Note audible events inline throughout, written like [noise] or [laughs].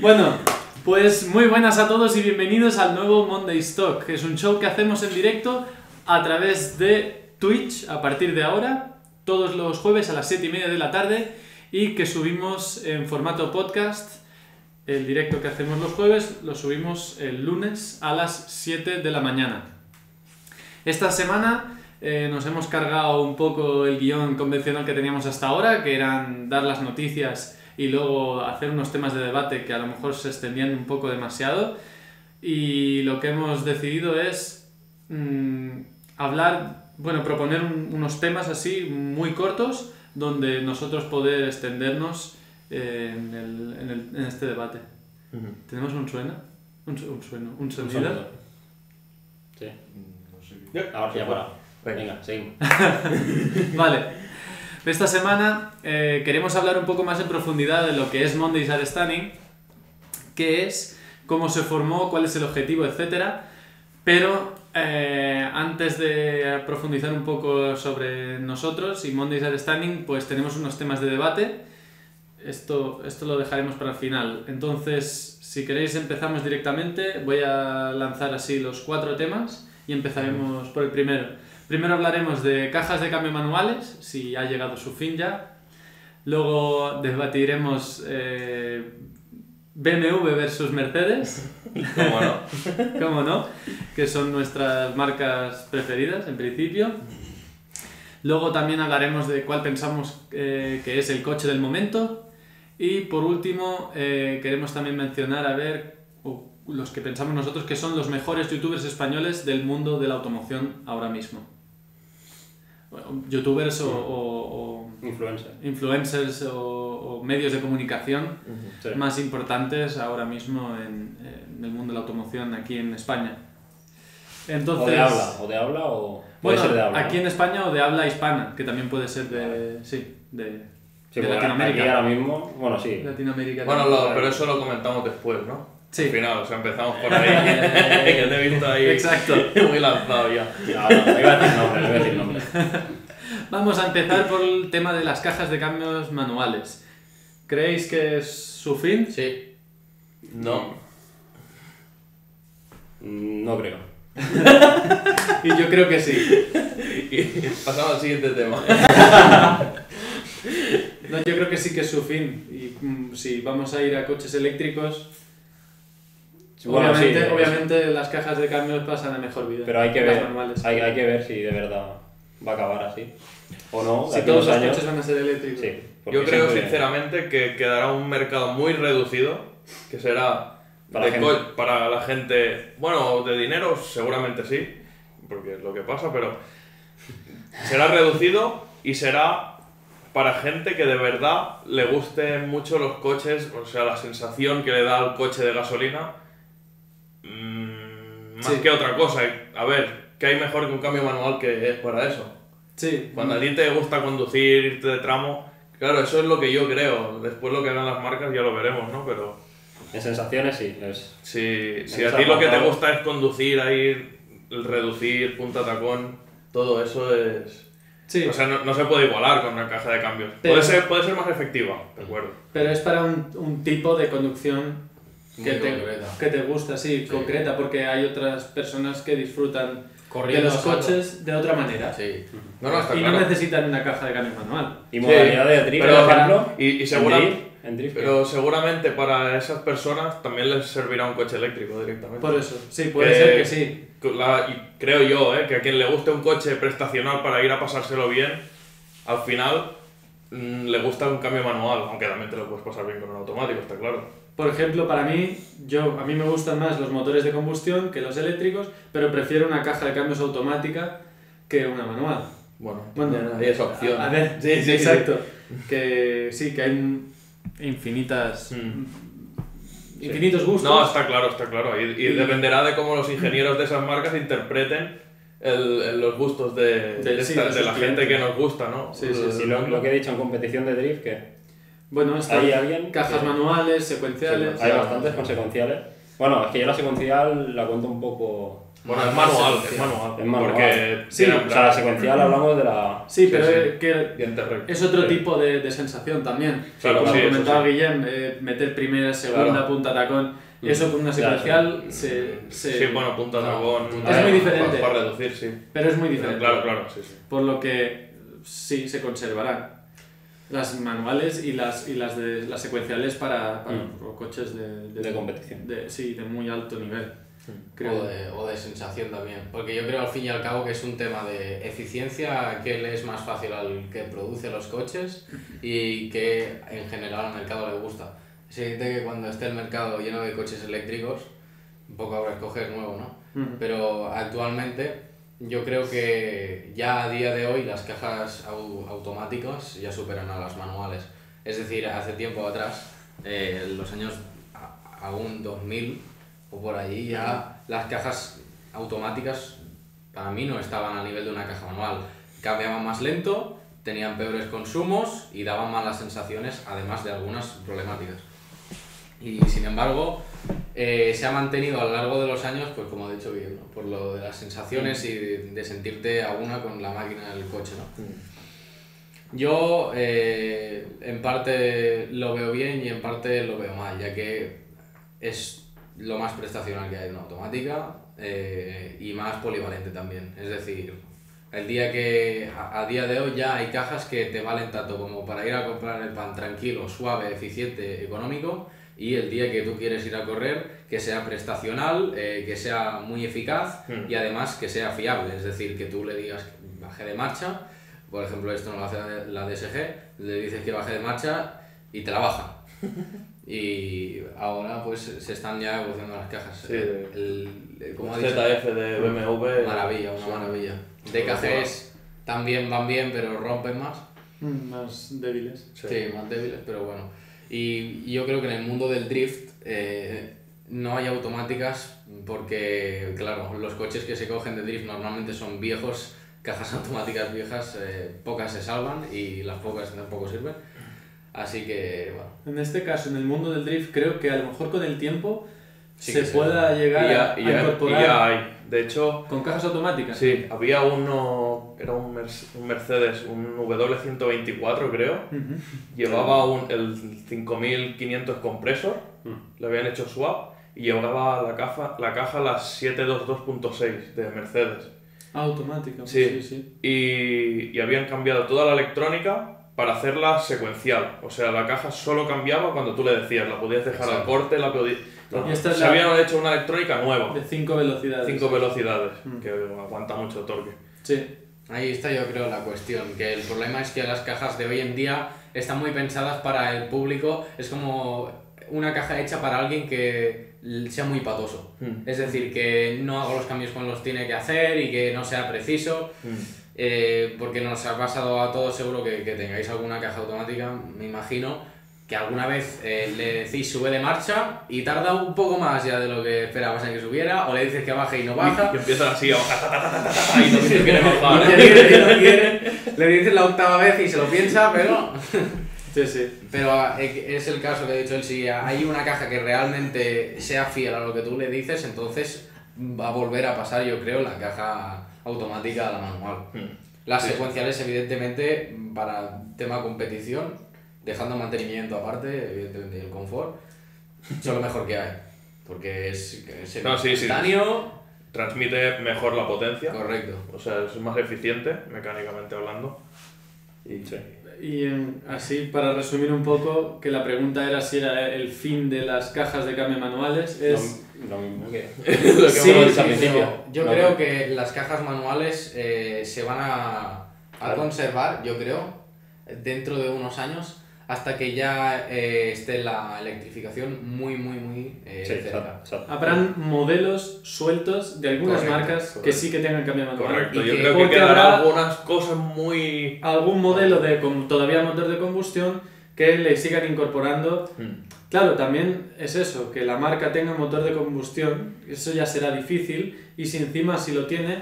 Bueno, pues muy buenas a todos y bienvenidos al nuevo Monday Stock. Es un show que hacemos en directo a través de Twitch a partir de ahora, todos los jueves a las 7 y media de la tarde y que subimos en formato podcast. El directo que hacemos los jueves lo subimos el lunes a las 7 de la mañana. Esta semana eh, nos hemos cargado un poco el guion convencional que teníamos hasta ahora, que eran dar las noticias y luego hacer unos temas de debate que a lo mejor se extendían un poco demasiado. Y lo que hemos decidido es mm, hablar, bueno, proponer un- unos temas así muy cortos donde nosotros poder extendernos eh, en, el- en el- en este debate. ¿Tenemos un suena? Un, su- un sueno, un sonido. Sí. No sé. Ahora sí, ya para. Venga, seguimos. [laughs] [laughs] Vale. Esta semana eh, queremos hablar un poco más en profundidad de lo que es Mondays are Stunning, qué es, cómo se formó, cuál es el objetivo, etc. Pero eh, antes de profundizar un poco sobre nosotros y Mondays are Stunning, pues tenemos unos temas de debate. Esto, esto lo dejaremos para el final. Entonces, si queréis empezamos directamente. Voy a lanzar así los cuatro temas y empezaremos por el primero. Primero hablaremos de cajas de cambio manuales, si ha llegado su fin ya. Luego debatiremos eh, BMW versus Mercedes, [laughs] ¿Cómo no? [laughs] ¿cómo no? Que son nuestras marcas preferidas en principio. Luego también hablaremos de cuál pensamos eh, que es el coche del momento. Y por último, eh, queremos también mencionar a ver los que pensamos nosotros que son los mejores youtubers españoles del mundo de la automoción ahora mismo. Youtubers o- o- o Influencer. influencers o, o medios de comunicación Sí. más importantes ahora mismo en, en el mundo de la automoción aquí en España. Entonces, O de habla, o de habla o. Puede bueno, ser de habla. aquí ¿no? en España o de habla hispana, que también puede ser de, sí, de, Sí, de Latinoamérica. Aquí ahora mismo, bueno, sí. Latinoamérica Bueno, lo- pero eso lo comentamos después, ¿no? Sí. Al final, o sea, empezamos por ahí. que te he visto ahí [laughs] Exacto. muy lanzado ya. No, no, no iba a decir nombre, no iba a decir nombre. [laughs] Vamos a empezar por el tema de las cajas de cambios manuales. ¿Creéis que es su fin? Sí. No. No creo. [laughs] Y yo creo que sí. [laughs] Y pasamos al siguiente tema. No, yo creo que sí que es su fin. Y mm, si vamos a ir a coches eléctricos, Bueno, obviamente, sí, es- obviamente las cajas de cambios pasan a mejor vida. Pero hay que ver, hay que ver si de verdad va a acabar así. O no, Si todos los años. coches van a ser eléctricos. Sí. Yo creo siempre- sinceramente que quedará un mercado muy reducido, que será Para de gente. co- para la gente, bueno, de dinero seguramente sí, porque es lo que pasa, pero será reducido y será para gente que de verdad le gusten mucho los coches, o sea, la sensación que le da al coche de gasolina, mm, más Sí. que otra cosa. A ver, ¿qué hay mejor que un cambio manual que es para eso? Sí. Cuando a ti te gusta conducir, irte de tramo, claro, eso es lo que yo creo. Después lo que hagan las marcas ya lo veremos, ¿no? Pero En sensaciones sí. Es... si, si a ti lo que te gusta es conducir, a ir, el reducir, punta tacón, todo eso es... Sí, O sea, no, no se puede igualar con una caja de cambios. Pero- Puede, ser, puede ser más efectiva, de acuerdo. pero es para un, un tipo de conducción que te, que te gusta, sí, Sí. concreta, porque hay otras personas que disfrutan Corriendo de los coches de otra manera. Sí. No, no, está y claro. no necesitan una caja de cambio manual. Y Sí, modalidad de drift, pero- por ejemplo. Y, y en drift, en drift, pero seguramente para esas personas también les servirá un coche eléctrico directamente. Por eso, sí, puede Que- ser que sí. La- y creo yo, ¿eh? que a quien le guste un coche prestacional para ir a pasárselo bien, al final mm, le gusta un cambio manual, aunque también te lo puedes pasar bien con un automático, está claro. Por ejemplo, para mí, yo, a mí me gustan más los motores de combustión que los eléctricos, pero prefiero una caja de cambios automática que una manual. Bueno, Bueno, hay esa opción. A ver, Sí, sí, [laughs] exacto. Que sí, que hay infinitas. Mm. Infinitos gustos. No, está claro, está claro. Y, y Y- dependerá de cómo los ingenieros de esas marcas interpreten el- el- los gustos de, De- de sí, esta- de de sus la gente que nos gusta, ¿no? Sí, sí, lo, lo que he dicho en competición de drift, que Bueno, están ¿Hay alguien cajas que- manuales, secuenciales. hay bastantes con secuenciales. Bueno, es que yo la secuencial la cuento un poco Bueno, es manual, es manual. Es manual. Porque Sí, O sea, la secuencial hablamos de la. Sí, Sí, pero sí. eh, que es otro Sí. tipo de, de sensación también. Claro, Como sí, comentaba sí. Guillem, eh, meter primera, segunda, Claro. punta, tacón, Mm. eso con una Claro, secuencial se, se- Sí, bueno, punta No, dragón. es muy diferente. Para, reducir, sí. pero es muy diferente. Claro, claro, sí, sí. Por lo que sí se conservarán las manuales y las y las de las secuenciales para, para Mm. coches de, De competición. de- sí, de muy alto nivel. Creo. O de, o de sensación también. Porque yo creo al fin y al cabo que es un tema de eficiencia, que le es más fácil al que produce los coches y que en general al mercado le gusta. Es evidente que cuando esté el mercado lleno de coches eléctricos, un poco habrá que escoger nuevo, ¿no? Ujú. Pero actualmente yo creo que ya a día de hoy las cajas au- automáticas ya superan a las manuales. Es decir, hace tiempo atrás, eh, los años a- aún 2000 o por allí, ya las cajas automáticas para mí no estaban al nivel de una caja manual. Cambiaban más lento, tenían peores consumos y daban malas sensaciones, además de algunas problemáticas. Y sin embargo, eh, se ha mantenido a lo largo de los años, pues como ha dicho Guillermo, por lo de las sensaciones y de, de sentirte a una con la máquina del coche, ¿no? Yo eh, en parte lo veo bien y en parte lo veo mal, ya que es lo más prestacional que hay en una automática eh, y más polivalente también. Es decir, el día que a, a día de hoy ya hay cajas que te valen tanto como para ir a comprar el pan tranquilo, suave, eficiente, económico y el día que tú quieres ir a correr que sea prestacional, eh, que sea muy eficaz Hmm. y además que sea fiable. Es decir, que tú le digas baje de marcha, por ejemplo esto no lo hace la DSG, le dices que baje de marcha y te la baja. [laughs] Y ahora pues se están ya evolucionando las cajas. Sí, el, el- como El dicho, ZF de BMW. maravilla, una son- maravilla. DKGs también van bien, pero rompen más. Mm, Más débiles. Sí. Sí, más débiles, pero bueno. Y yo creo que en el mundo del drift eh, no hay automáticas porque, claro, los coches que se cogen de drift normalmente son viejos, cajas [laughs] automáticas viejas, eh, pocas se salvan y las pocas tampoco sirven. Así que, bueno. En este caso, en el mundo del drift, creo que a lo mejor con el tiempo Sí se pueda da. llegar Y ya, a, y a incorporar y ya hay. De hecho, con cajas automáticas. sí, había uno, era un, Merce- un Mercedes, un W124 creo, llevaba un, el 5500 compresor, le habían hecho swap y llevaba la caja, la caja la 722.6 de Mercedes. Ah, automática. Sí. sí, sí. Y, y habían cambiado toda la electrónica para hacerla secuencial. O sea, la caja solo cambiaba cuando tú le decías, la podías dejar al corte, la podías... Y esta es se la- habían hecho una electrónica nueva, De cinco velocidades. cinco velocidades, Mm. que aguanta mucho torque. Sí. Ahí está yo creo la cuestión, que el problema es que las cajas de hoy en día están muy pensadas para el público, es como una caja hecha para alguien que sea muy patoso. Mm. Es decir, que no haga los cambios cuando los tiene que hacer y que no sea preciso, eh, porque nos ha pasado a todos seguro que, que tengáis alguna caja automática, me imagino, que alguna vez eh, le decís sube de marcha y tarda un poco más ya de lo que esperabas en que subiera, o le dices que baje y no baja. Y empiezan así a bajar, y no quiere bajar. no quiere, y no quiere. Le dices la octava vez y se lo piensa, pero, [laughs] Sí, sí. pero eh, es el caso que ha dicho él. Si hay una caja que realmente sea fiel a lo que tú le dices, entonces va a volver a pasar, yo creo, la caja automática a la manual. Las Sí. secuenciales, evidentemente, para tema competición, dejando mantenimiento aparte, evidentemente, y el confort, son lo mejor que hay. Porque es, es No, sí, sí. instantáneo, Transmite mejor la potencia, correcto. o sea, es más eficiente, mecánicamente hablando. Y, Y eh, así, para resumir un poco, que la pregunta era si era el fin de las cajas de cambio manuales, es... Lo, lo mismo que. [laughs] Lo que Sí, hemos sí, dicho sí, principio. Yo No, creo no. que las cajas manuales eh, se van a, a Claro. conservar, yo creo, dentro de unos años, hasta que ya eh, esté la electrificación muy, muy, muy eh, Sí, cerca. Habrán modelos sueltos de algunas Correcto, marcas que sí que tengan cambio manual. Correcto, Y yo que- creo que algunas cosas muy... Algún modelo de con todavía motor de combustión que le sigan incorporando Mm. Claro, también es eso, que la marca tenga motor de combustión, eso ya será difícil, y si encima si lo tiene,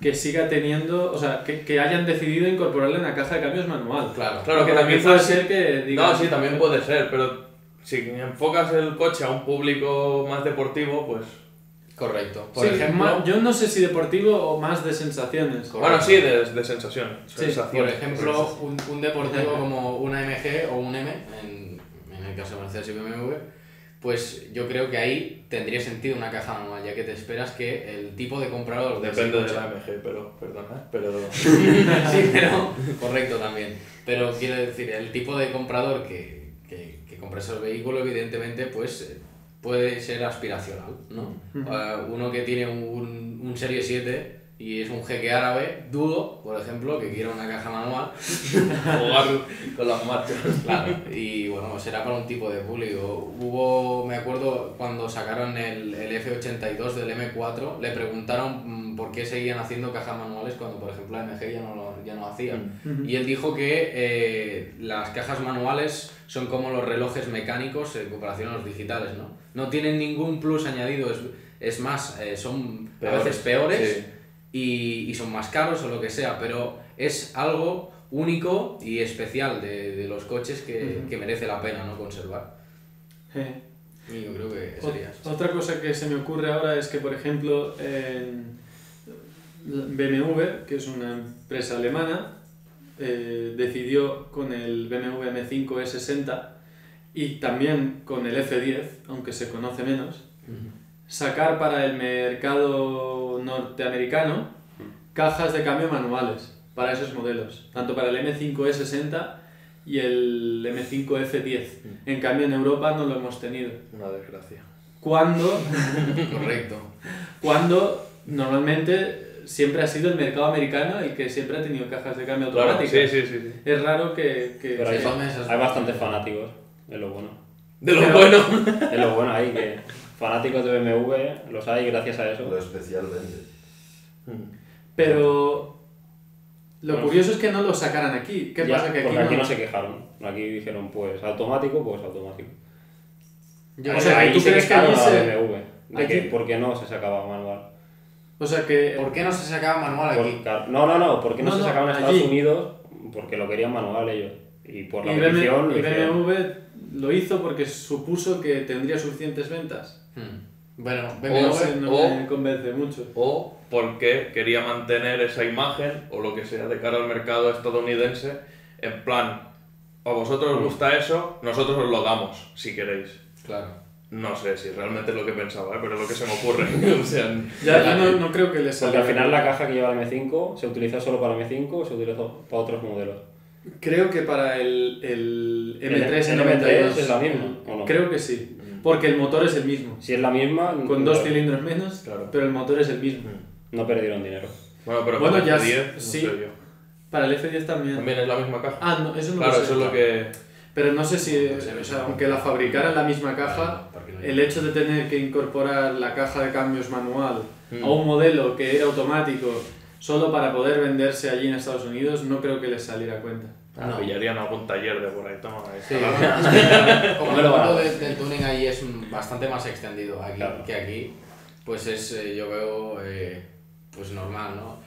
que siga teniendo, o sea, que, que hayan decidido incorporarle en la caja de cambios manual. Claro. Claro, pero también puede ser que digan, No, sí, también puede ser, pero si enfocas el coche a un público más deportivo, pues Correcto. Por Sí, ejemplo, yo no sé si deportivo o más de sensaciones. Bueno, sí, de, de sensación. Sí, por ejemplo, un, un deportivo como una MG o un M, en, en el caso de Mercedes y BMW, pues yo creo que ahí tendría sentido una caja manual, ya que te esperas que el tipo de comprador Depende de la AMG, pero, perdona, pero... [laughs] sí, pero correcto también. Pero quiero decir, el tipo de comprador que, que, que compra ese vehículo, evidentemente, pues eh, puede ser aspiracional, ¿no? Eh, uno que tiene un, un Serie 7 y es un jeque árabe, dudo, por ejemplo, que quiera una caja manual, [laughs] jugar con las marchas. Claro, y bueno, será para un tipo de público. Hubo, me acuerdo, cuando sacaron el, el F82 del M4, le preguntaron mm, por qué seguían haciendo cajas manuales cuando, por ejemplo, la MG ya no lo ya no hacían. Ujú. Y él dijo que eh, las cajas manuales son como los relojes mecánicos en comparación a los digitales, ¿no? No tienen ningún plus añadido, es, es más, eh, son a Peores, veces peores sí. Y, y son más caros o lo que sea, pero es algo único y especial de, de los coches que, Ujú. que merece la pena ¿no? conservar. Eh. Y yo creo que sería eso. Otra cosa que se me ocurre ahora es que, por ejemplo, en BMW, que es una empresa alemana, eh, decidió con el BMW M5 E60 y también con el F10, aunque se conoce menos, sacar para el mercado norteamericano cajas de cambio manuales para esos modelos, tanto para el M5 E60 y el M5 F10. En cambio en Europa no lo hemos tenido. Una desgracia. Cuando, [laughs] Correcto. cuando normalmente siempre ha sido el mercado americano el que siempre ha tenido cajas de cambio Claro, automáticas. sí, sí, sí, sí. Es raro que... que Pero hay, hay bastantes fanáticos, es lo bueno. De lo Pero- bueno. Es lo bueno ahí, que [laughs] fanáticos de BMW los hay gracias a Lo eso. especial vende. Pero lo Bueno. curioso es que no lo sacaran aquí. ¿Qué Ya, pasa? Que aquí, porque aquí no... no se quejaron. Aquí dijeron, pues automático, pues automático. Yo O sea, ahí tú se crees que allí se- BMW. De aquí- que, ¿Por qué no se sacaba manual? O sea que... ¿Por qué no se sacaba manual aquí? no, no, no, ¿por qué no, No, se no, sacaban en allí. Estados Unidos? Porque lo querían manual ellos. Y por la y lo y. BMW lo hizo porque supuso que tendría suficientes ventas. Hmm. Bueno, sé, no o- me convence mucho. O porque quería mantener esa imagen o lo que sea de cara al mercado estadounidense. En plan, a vosotros os gusta eso, nosotros os lo damos, si queréis. claro. No sé si realmente es lo que pensaba, ¿eh? pero es lo que se me ocurre. [laughs] o sea, Ya, yo no, no creo que les Porque salga. al final la caja que lleva el M5 se utilizó solo para el M5 o se utilizó para otros modelos. Creo que para el, el El- M3 el y M3 92 es la misma, ¿o no? Creo que sí. Porque el motor es el mismo. Si es la misma, Con no, dos cilindros menos, Claro. pero el motor es el mismo. no perdieron dinero. Bueno, pero Bueno, para el ya F10, no sí. sé yo. Para el F10 también. También es la misma caja. Ah, no, eso no claro, lo sé. eso es lo que. Pero no sé si, No sé, o sea, aunque la fabricaran la misma caja, Claro, el hecho de tener que incorporar la caja de cambios manual Mm. a un modelo que era automático solo para poder venderse allí en Estados Unidos, no creo que les saliera a cuenta. Ah, No. pillarían algún taller de por ahí. Toma, ahí Sí, [laughs] como el mundo de- del tuning ahí es bastante más extendido aquí, Claro. que aquí, pues es, eh, yo veo, eh, pues normal, ¿no?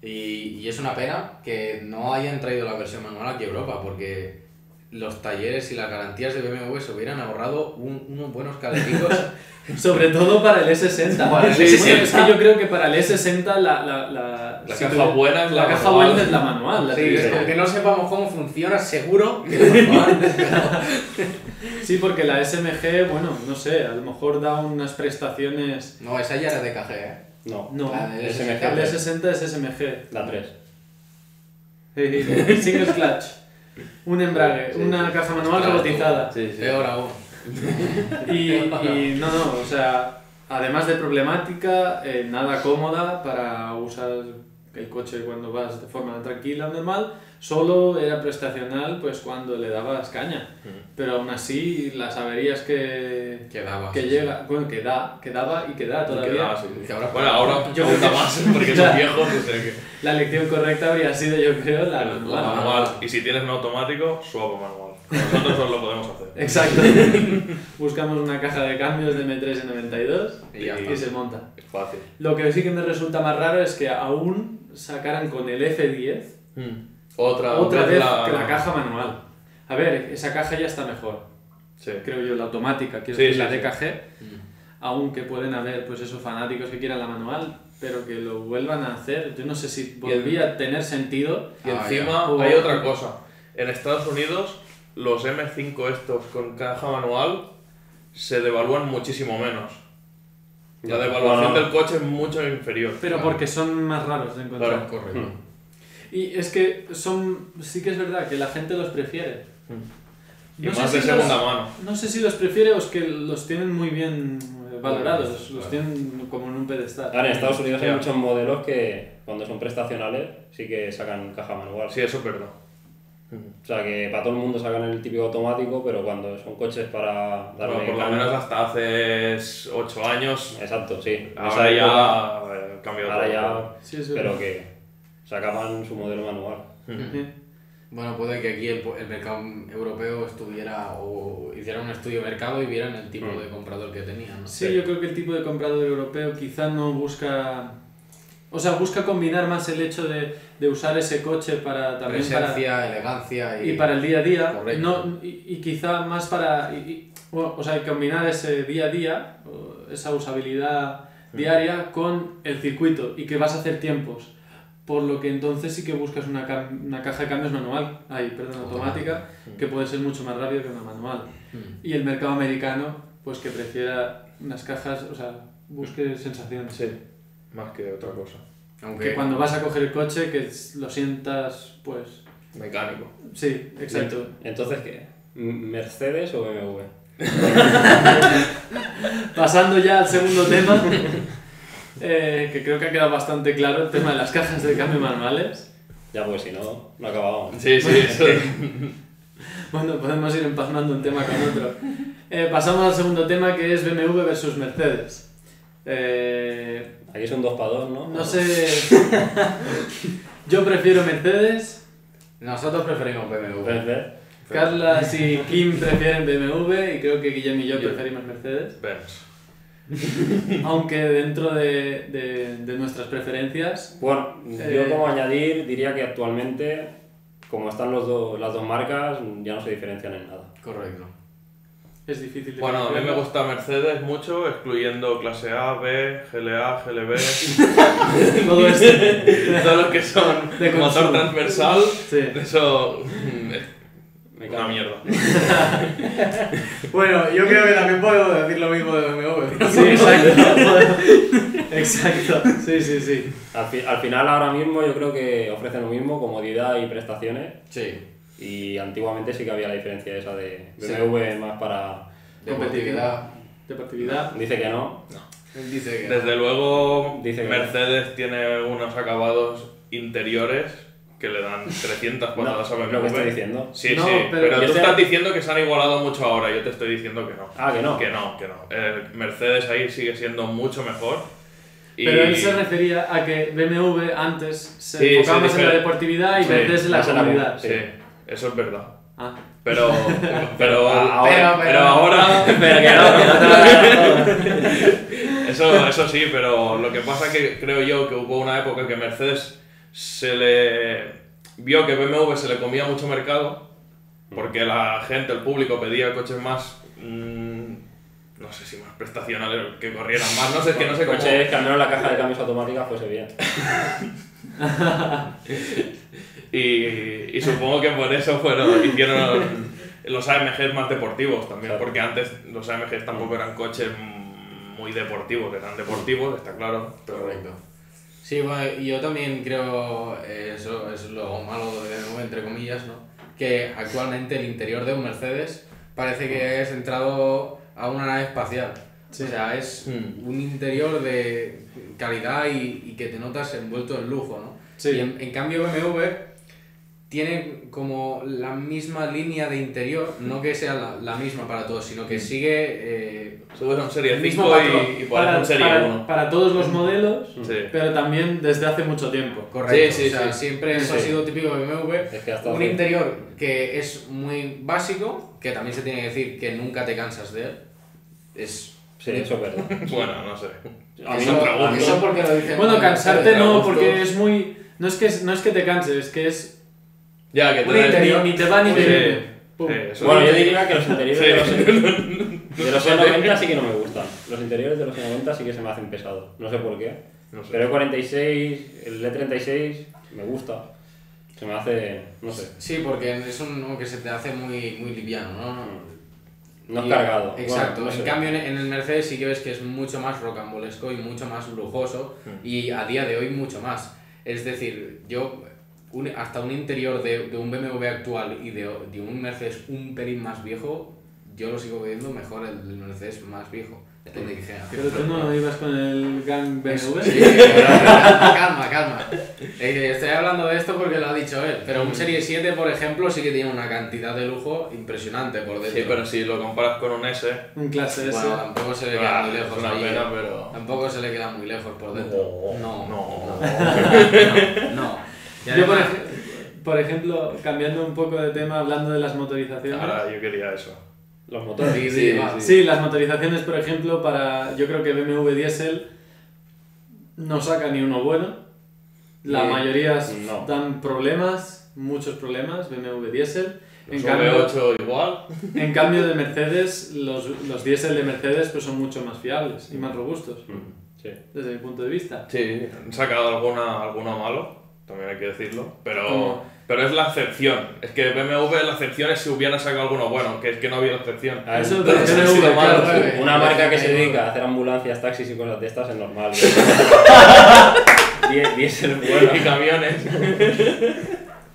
Y, y es una pena que no hayan traído la versión manual aquí a Europa, porque los talleres y las garantías de BMW se hubieran ahorrado un- unos buenos caleticos. [laughs] Sobre todo para el E60. Para el Sí, sí, E60. es que yo creo que para el E60 la, la, la, La si caja tuviera- buena es la la caja manual. buena es la manual. la Sí, tienes que- aunque no sepamos cómo funciona, seguro que es [laughs] manual. Sí, porque la SMG, bueno, no sé, a lo mejor da unas prestaciones... No, esa ya era de KG, ¿eh? No, No, La del SMG. el E60 es SMG. la 3. Single clutch. Un embrague, Sí, una sí. caja manual robotizada. Sí, sí. Peor aún. [laughs] Y, y no, no, o sea, además de problemática, eh, nada cómoda para usar el coche cuando vas de forma tranquila, normal, solo era prestacional pues cuando le dabas caña. Pero aún así, las averías que, Quedaba. que sí, llega, bueno, que da, que daba y que da todavía. Quedaba así, sí. Que ahora- bueno, ahora Yo creo que- más, [laughs] porque son viejos. que- La lección correcta habría sido, yo creo, la La manual. manual. Y si tienes un automático, suave manual. Nosotros os lo podemos hacer. Exacto. [laughs] Buscamos una caja de cambios de M3 en 92 Y ya y se monta. Es fácil. Lo que sí que me resulta más raro es que aún sacaran con el F10 Otra, otra vez que la caja manual. A ver, esa caja ya está mejor, Sí. creo yo, la automática, quiero Sí, decir, sí, la sí. DKG. aunque pueden haber, pues esos fanáticos que quieran la manual, pero que lo vuelvan a hacer. Yo no sé si volvía a tener sentido. Y Ah, encima hay otra cosa. En Estados Unidos, los M5 estos con caja manual se devalúan muchísimo menos. La devaluación bueno. del coche es mucho inferior. Pero Claro. porque son más raros de encontrar. Claro. Correcto. Hmm. Y es que son, sí que es verdad que la gente los prefiere. Y No sé más si de segunda los- mano. No sé si los prefiere o es que los tienen muy bien eh, valorados, los Claro. tienen como en un pedestal. Ahora en Estados Unidos hay muchos modelos que cuando son prestacionales sí que sacan caja manual. Sí, eso es verdad. O sea que para todo el mundo sacan el típico automático, pero cuando son coches para darle Bueno, por lo menos hasta hace 8 años. Exacto, sí. Ahora esa época, ya eh, cambió ahora todo. ya, Sí, es pero verdad. que sacaban su modelo manual. Bueno, puede que aquí el, el mercado europeo estuviera o hiciera un estudio de mercado y vieran el tipo Mm. de comprador que tenían. ¿no? Sí, yo creo que el tipo de comprador europeo quizá no busca... O sea, busca combinar más el hecho de, de usar ese coche para también para, Presencia, elegancia y, y para el día a día, Correcto. no, y, y quizá más para... y- bueno, o sea, combinar ese día a día, esa usabilidad diaria con el circuito y que vas a hacer tiempos. Por lo que entonces sí que buscas una, cam- una caja de cambios manual, ay, perdón, automática, que puede ser mucho más rápido que una manual. Mm. Y el mercado americano, pues que prefiera unas cajas, o sea, busque sensaciones. Sí, más que otra cosa. Aunque Que cuando vas a coger el coche, que lo sientas, pues... Mecánico. Sí, exacto. Entonces, ¿qué? ¿M- ¿Mercedes o BMW? [laughs] Pasando ya al segundo tema, [laughs] eh, que creo que ha quedado bastante claro el tema de las cajas de cambio manuales. Ya, pues si no, no acabábamos. Sí, sí, eso. Bueno, podemos ir empalmando un tema con otro. Eh, pasamos al segundo tema que es BMW versus Mercedes. Eh, Aquí son dos para dos, ¿no? no sé. Yo prefiero Mercedes. nosotros preferimos BMW. Mercedes. Carla y Kim prefieren BMW y creo que Guillem y yo preferimos Mercedes. Benz. [laughs] Aunque dentro de, de- de nuestras preferencias, Bueno, Eh, yo como añadir diría que actualmente, como están los dos, las dos marcas, ya no se diferencian en nada. Correcto. es difícil de Bueno, a mí me gusta Mercedes mucho, excluyendo clase A, B, GLA, GLB, [laughs] Todo esto. [laughs] todos los que son De motor consumo. transversal, Sí. eso es Me una cago. mierda. [laughs] Bueno, yo creo que también puedo decir lo mismo de BMW. Sí, exacto. exacto. Sí, sí, sí. Al, fi- al final, ahora mismo, yo creo que ofrecen lo mismo, comodidad y prestaciones. Sí. Y antiguamente sí que había la diferencia esa de Sí. BMW más para... Deportividad. Dice que no. Él dice que. Desde luego, Dice que- Mercedes tiene unos acabados interiores que le dan 300 No, patadas a es lo que estoy BMW. diciendo. Sí, No, sí, pero pero, tú sé- estás diciendo que se han igualado mucho ahora, yo te estoy diciendo que no. Ah, que no. Que no, que no. Eh, Mercedes ahí sigue siendo mucho mejor. Y... Pero él se refería a que BMW antes se Sí, enfocaba sí, más en la deportividad y sí, Mercedes en la en comodidad. Sí, eso es verdad. Ah. Pero, [laughs] pero, ahora- pero, pero- ahora, Pero que no, que no te lo [laughs] eso, eso sí, pero lo que pasa es que creo yo que hubo una época que Mercedes se le vio que BMW se le comía mucho mercado porque la gente, el público pedía coches más, mm, no sé si más prestacionales, que corrieran más, no sé, es que no sé cómo. Coches que al menos la caja de cambios automática fuese bien. [laughs] Y, y supongo que por eso fueron, hicieron los AMGs más deportivos también, Claro. porque antes los AMGs tampoco eran coches muy deportivos, eran deportivos, está claro. Pero Correcto. Sí, bueno, yo también creo, eh, eso es lo malo de BMW, entre comillas, ¿no? Que actualmente el interior de un Mercedes parece que es entrado a una nave espacial. Sí. O sea, es Mm. un interior de calidad y, y que te notas envuelto en lujo, ¿no? Sí. Y en, en cambio BMW tiene como la misma línea de interior, no que sea la, la misma para todos, sino que sigue... eh, a un Serie El mismo 5 patrón. y, y Para, un Serie para- 1. para todos los modelos, Sí. pero también desde hace mucho tiempo. correcto. Sí, sí, o sea, sí. siempre eso ha sido típico de BMW. Es que hasta Un hace- interior que es muy básico, que también se tiene que decir que nunca te cansas de él. Es... Sí, eso es verdad. [laughs] Bueno, no sé. A mí eso, no me gusta. eso porque lo dicen... Bueno, cansarte no, a porque es muy... No es que, no es que te canses, es que es... Ya, que Un te interior. Ni, ni te va ni te Sí, viene. Pum. sí, eso Bueno, yo diría que los [laughs] interiores de los, [laughs] De los E90 sí que no me gustan. Los interiores de los E90 sí que se me hacen pesados. No sé por qué. No sé. Pero el 46, el E36 me gusta. Se me hace. no sé. Sí, porque es uno que se te hace muy, muy liviano, ¿no? No es Y- cargado. Exacto. Bueno, no en sé. cambio, en, en el Mercedes sí que ves que es mucho más rocambolesco y mucho más lujoso Mm. y a día de hoy mucho más. Es decir, yo un- hasta un interior de, de un BMW actual y de, de un Mercedes un pelín más viejo, yo lo sigo viendo mejor el Mercedes más viejo. Depende de qué generación. Pero tú no ibas con el gang BMW. Sí, calma, calma. Eh, Estoy hablando de esto porque lo ha dicho él. Pero un Serie 7, por ejemplo, sí que tiene una cantidad de lujo impresionante por dentro. Sí, pero si lo comparas con un S, Un clase S. Bueno, tampoco se le queda ah, muy lejos. una pena, eh. pero. Tampoco se le queda muy lejos por dentro. No, No. no. no. Y Yo, por, ej- por ejemplo, cambiando un poco de tema, hablando de las motorizaciones. Ahora yo quería eso. Los motores. Sí, Sí, sí, las motorizaciones, por ejemplo, para. Yo creo que BMW Diesel no saca ni uno bueno. La Sí, mayoría no. dan problemas, muchos problemas, BMW Diesel. En cambio, V8 igual. [laughs] en cambio de Mercedes, los, los diésel de Mercedes pues son mucho más fiables y más robustos, Mm, Sí. desde mi punto de vista. Sí, han sacado alguna, alguna malo, también hay que decirlo, pero, ¿Cómo? pero es la excepción. Es que BMW la excepción es si hubieran sacado alguno bueno, que es que no había excepción. A Eso de entonces, BMW, sí, claro. claro. Una marca que se dedica a hacer ambulancias, taxis y cosas de estas es normal. [laughs] Die- Diesel bueno. Y camiones.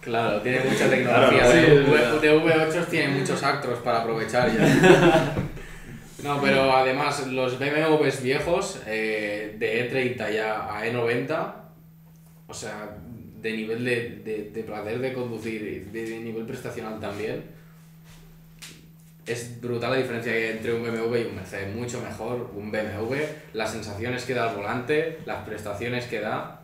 Claro, tiene mucha tecnología. Claro, sí, es de V8 tiene muchos actros para aprovechar ya. [laughs] No, pero además los BMWs viejos, eh, de E30 ya a E90, o sea, de nivel de, de, de placer de conducir y de, de nivel prestacional también, es brutal la diferencia que hay entre un BMW y un Mercedes. Mucho mejor un BMW, las sensaciones que da al volante, las prestaciones que da.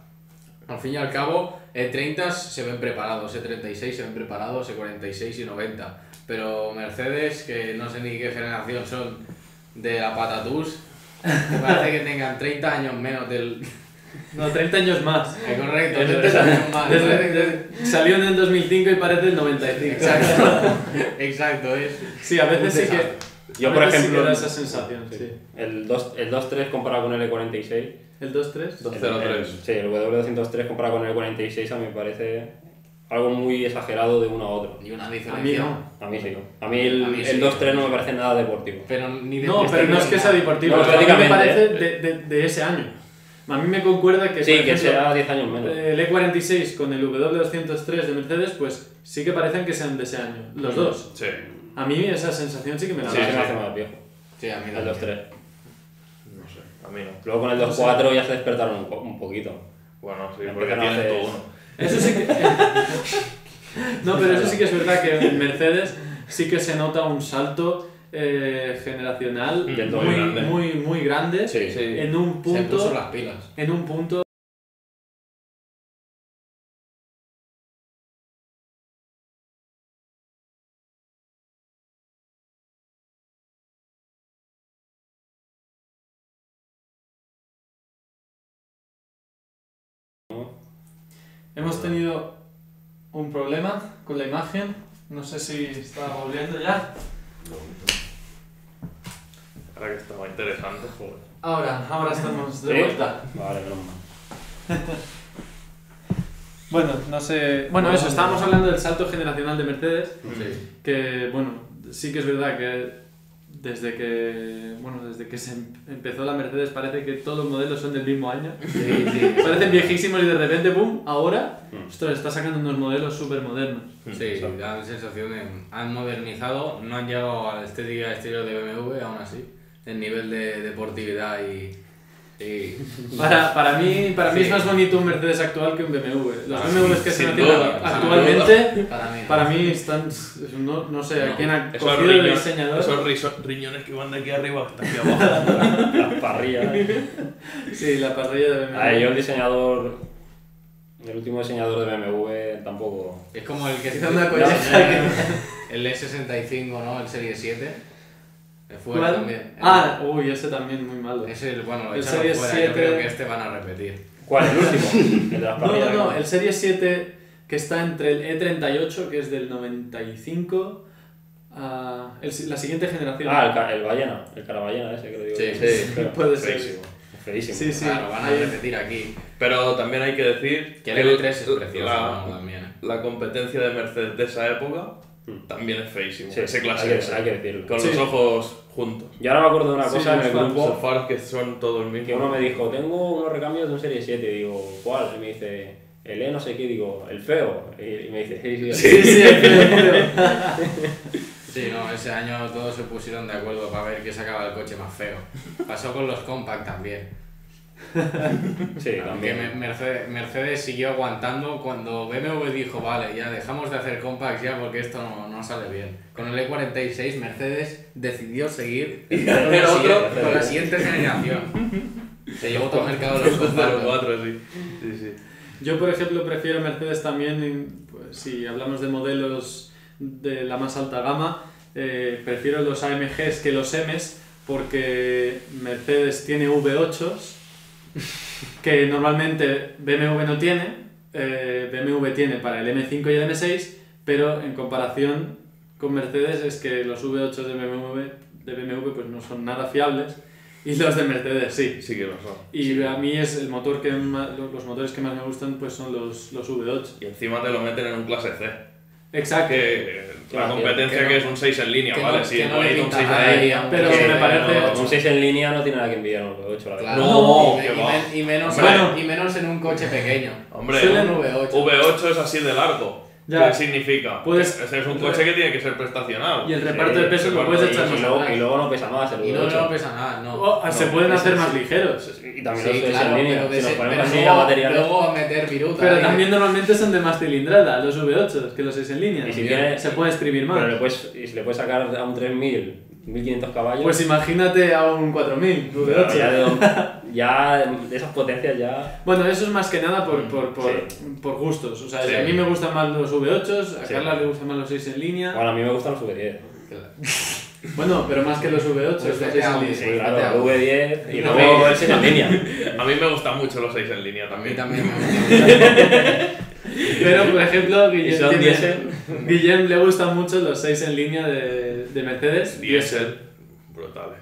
Al fin y al cabo, E30 se ven preparados, E36 se ven preparados, E46 y 90. Pero Mercedes, que no sé ni qué generación son de la patatús, [laughs] que parece que tengan 30 años menos del... No, 30 años más. Eh, correcto, Eso 30 es- años más. Desde- desde- salió en el 2005 y parece el 95. Exacto, [laughs] exacto, es... Sí, a veces sí que. Yo, por sí ejemplo, que da esa sensación, sí. el 2 el 2.3 comparado con el E46. ¿El 2-3? el- el- Sí, el W203 comparado con el E46 a mí me parece algo muy exagerado de uno a otro. Ni una A mí diferencia. no. A mí sí. A mí el, sí. el 2.3 no me parece nada deportivo. Pero ni de No, pero no es que sea deportivo, No, a mí me parece de, de, de ese año. A mí me concuerda que, Sí, que ejemplo, sea 10 años menos. el E46 con el W203 de Mercedes, pues sí que parecen que sean de ese año, los dos. Sí. A mí esa sensación sí que me la Sí, da. se me sí. hace más viejo. Sí, a mí El también. 2.3. No sé, a mí no. Luego con el 2.4 ya se despertaron un, po- un poquito. Bueno, sí, porque a tienen todo uno. Eso sí que... [laughs] no, pero eso sí que es verdad que en [laughs] Mercedes sí que se nota un salto eh, generacional el muy, muy grande. muy, muy grande Sí. Sí. en un Se puso punto... las pilas. En un punto... Hemos tenido un problema con la imagen. No sé si está volviendo ya. Ahora que estaba interesante, joder. Ahora, ahora estamos de ¿Sí? vuelta. Vale, mal. [laughs] Bueno, no sé. Bueno, eso, estábamos hablando del salto generacional de Mercedes. Sí. Que, bueno, sí que es verdad que desde que, bueno, desde que se em- empezó la Mercedes parece que todos los modelos son del mismo año. Sí, sí. [laughs] Parecen viejísimos y de repente, ¡pum! Ahora, Mm. ostras, está sacando unos modelos súper modernos. Sí, da la sensación de han modernizado, no han llegado a la estética estilo de BMW, aún así, el nivel de deportividad y... y- Para, para mí, para mí Sí. es más bonito un Mercedes actual que un BMW. Los BMWs que se sin actualmente, para mí. para mí están, no, no sé, No, a quién ha cogido el diseñador. esos riñones que van de aquí arriba hasta aquí abajo. [laughs] Las parrillas. Sí, la parrilla de BMW. A ver, yo el diseñador. El último diseñador de BMW tampoco. Es como el que Hizo una no, el E65, ¿no? El Serie 7. El fuera ¿Cuál? también. Ah, uy, ese también muy malo. Es el, bueno, lo el echaron Serie fuera, 7. yo creo que este van a repetir. ¿Cuál? El último. [laughs] El de las No, no, no, el Serie 7 que está entre el E38, que es del 95, a el si- la siguiente generación. Ah, el, el ballena, el caraballena ese que lo digo. Sí, sí, Pero- [laughs] puede ser. Feísimo. Feísimo. Sí, sí. Claro, van a repetir aquí. Pero también hay que decir Que el M3 es la- precioso ¿no? también. ¿eh? la competencia de Mercedes de esa época. También es feísimo. Sí, Ese clase hay que, hay que decirlo. con Sí. los ojos juntos. Yo ahora me acuerdo de una Sí, cosa en los el grupo Los faros que son todos mismos. que uno me dijo, tengo unos recambios de un Serie 7. Digo, ¿cuál? Y me dice, el E no sé qué. Digo, el feo. Y, me dice, sí, [laughs] sí, Sí, sí, el [laughs] feo. Sí, no, ese año todos se pusieron de acuerdo para ver qué sacaba el coche más feo. Pasó con los compact también. Sí, también. Me- Mercedes, Mercedes siguió aguantando cuando BMW dijo, vale, ya dejamos de hacer compacts ya porque esto no, no sale bien. Con el E46 Mercedes decidió seguir con la, Era otro. siguiente, con la siguiente generación. Se llevó todo el mercado de los [laughs] cuatro, sí. Sí, sí. Yo, por ejemplo, prefiero Mercedes también, pues, si hablamos de modelos de la más alta gama, eh, prefiero los AMGs que los Ms porque Mercedes tiene V8s [laughs] que normalmente BMW no tiene, eh, BMW tiene para el M5 y el M6, pero en comparación con Mercedes es que los V8 de BMW, de BMW pues no son nada fiables y los de Mercedes sí. Sí que lo son. Y a mí es el motor que más- los motores que más me gustan pues son los, los V8. Y encima te lo meten en un clase C. Exacto. Que la competencia que que, no- es un 6 en línea, que ¿vale? no- sí, que no bonito, un pinta 6 en línea. pero que- me parece- Un 6 en línea no tiene nada que envidiar un V8, la verdad. Claro, No, y, que y y menos, Hombre. y menos en un coche pequeño. Hombre, Suelen- un V8. V8 es así de largo. Ya. ¿Qué significa? Puedes- es un coche que tiene que ser prestacional. Y el reparto de peso lo puedes de echar y, más luego, y luego no pesa más el Y V8. no pesa nada, no. Oh, se No, pueden ese hacer más ligeros. Y también Sí, los 6 claro, en línea. pero, Si nos ese- ponemos así a luego, materiales. luego a meter viruta. Pero ahí. también normalmente son de más cilindrada los V8 que los 6 en línea. Y si tiene- se puede exprimir Pero le más. puedes, y si le puedes sacar a un 3000, 1500 caballos. Pues imagínate a un 4000 claro, V8. ya, de, [laughs] ya de esas potencias ya. Bueno, eso es más que nada por, por, por, Sí. por gustos. O sea, Sí. si a mí me gustan más los V8, a Sí. Carla le gustan más los 6 en línea. Bueno, a mí me gustan los V10. [laughs] Bueno, pero más que los V8, Pues los 6 vete a en línea. Sí, Pues claro, vete a- el V10 y No, luego el 6 en línea. A mí me gustan mucho los 6 en línea A mí también. también me gusta. Pero, por ejemplo, Guillem, tiene-. Guillem le gustan mucho los 6 en línea de, de Mercedes. Diesel. Brutales.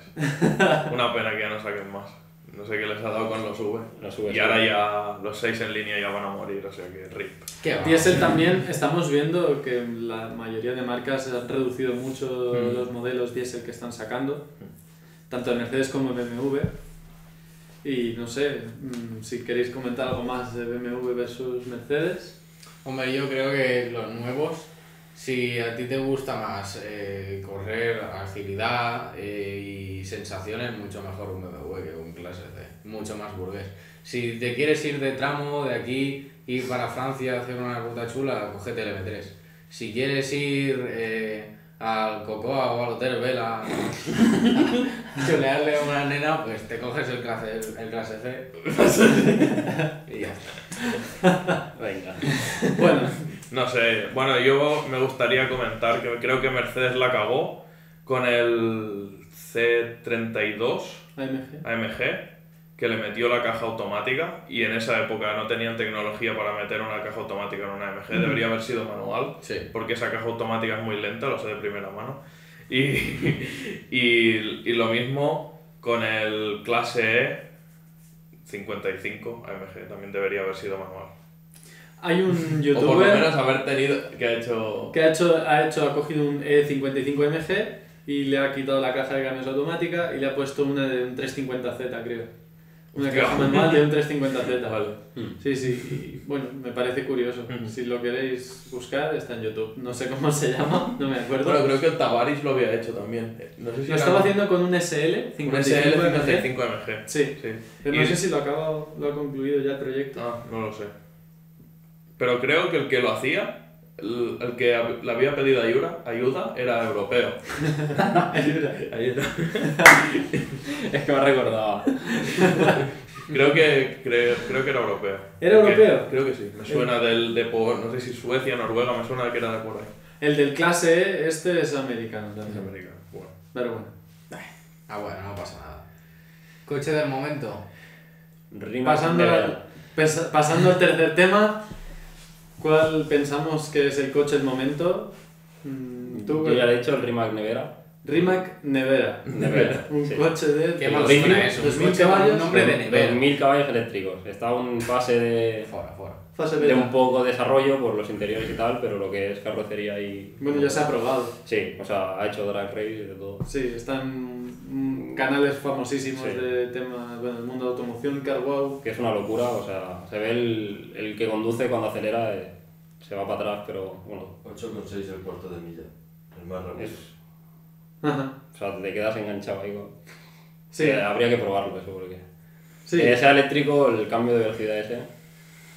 Una pena que ya no saquen más. No sé qué les ha dado con los V. Los V, Y sí. ahora ya los 6 en línea ya van a morir, o sea que rip. ¿Qué va? Diesel también estamos viendo que la mayoría de marcas han reducido mucho Mm. los modelos diésel que están sacando, tanto en Mercedes como en BMW. Y no sé, mm, si queréis comentar algo más de BMW versus Mercedes. Hombre, yo creo que los nuevos, si a ti te gusta más eh, correr, agilidad eh, y sensaciones, mucho mejor un BMW que un clase C, mucho más burgués. Si te quieres ir de tramo de aquí y para Francia a hacer una ruta chula, cógete el M3. Si quieres ir eh, al Cocoa o al Hotel Vela [laughs] chulearle a una nena, pues te coges el clase, el clase C [laughs] y ya está. Venga. Bueno, No sé, bueno, yo me gustaría comentar que creo que Mercedes la cagó con el C32 AMG. AMG, que le metió la caja automática y en esa época no tenían tecnología para meter una caja automática en una AMG, debería haber sido manual, Sí. porque esa caja automática es muy lenta, lo sé de primera mano. Y, [laughs] y, y lo mismo con el clase E 55 AMG, también debería haber sido manual. Hay un O por lo youtuber menos haber tenido que ha hecho... que ha hecho, ha hecho, ha cogido un E55MG y le ha quitado la caja de cambios automática y le ha puesto una de un 350Z, creo. Una Hostia. caja manual de un 350Z. [laughs] Vale. Sí, sí, y bueno, me parece curioso. Si lo queréis buscar, está en YouTube. No sé cómo se llama, no me acuerdo. Bueno, creo que el Tavares lo había hecho también. No sé si lo era estaba haciendo con un SL un 55MG. SL55 MG. Sí, Sí. pero no Y- sé si lo, acaba, lo ha concluido ya el proyecto. Ah, no lo sé. Pero creo que el que lo hacía, el, el que le había pedido ayuda, ayuda era europeo. [laughs] Ayuda. Es que me recordaba. Creo que, creo, creo que era europeo. ¿Era Porque- europeo? Creo que sí. Me suena del, de por, no sé si Suecia, Noruega, me suena que era de por ahí. El del clase E, este es americano Es también. americano. Bueno. Pero bueno. Ah, bueno, no pasa nada. Coche del momento. Rimas Pasando al, pesa- pasando al tercer tema, ¿cuál pensamos que es el coche del momento? Mm, Tú, Yo ya le he dicho el Rimac Nevera. Rimac Nevera. Nevera. [laughs] Un sí. coche de Qué mal 2000, suena eso. Un 2000 coche con un caballos. nombre de nevera. 2000 caballos eléctricos. Está en fase de, Fuera, fuera. Fase de un poco desarrollo por los interiores y tal, pero lo que es carrocería y... Bueno, ya se ha probado. Sí, o sea, ha hecho drag race y de todo. Sí, están mm, canales famosísimos Sí. de tema, bueno, el mundo de automoción, CarWow. Que es una locura, o sea, se ve el, el que conduce cuando acelera, eh, se va para atrás, pero bueno, 8,6 el cuarto de milla. El más rápido. es, Ajá. o sea, te quedas enganchado ahí. con- Sí, Eh, habría que probarlo eso, porque... sí. Que sea eléctrico, el cambio de velocidad ese,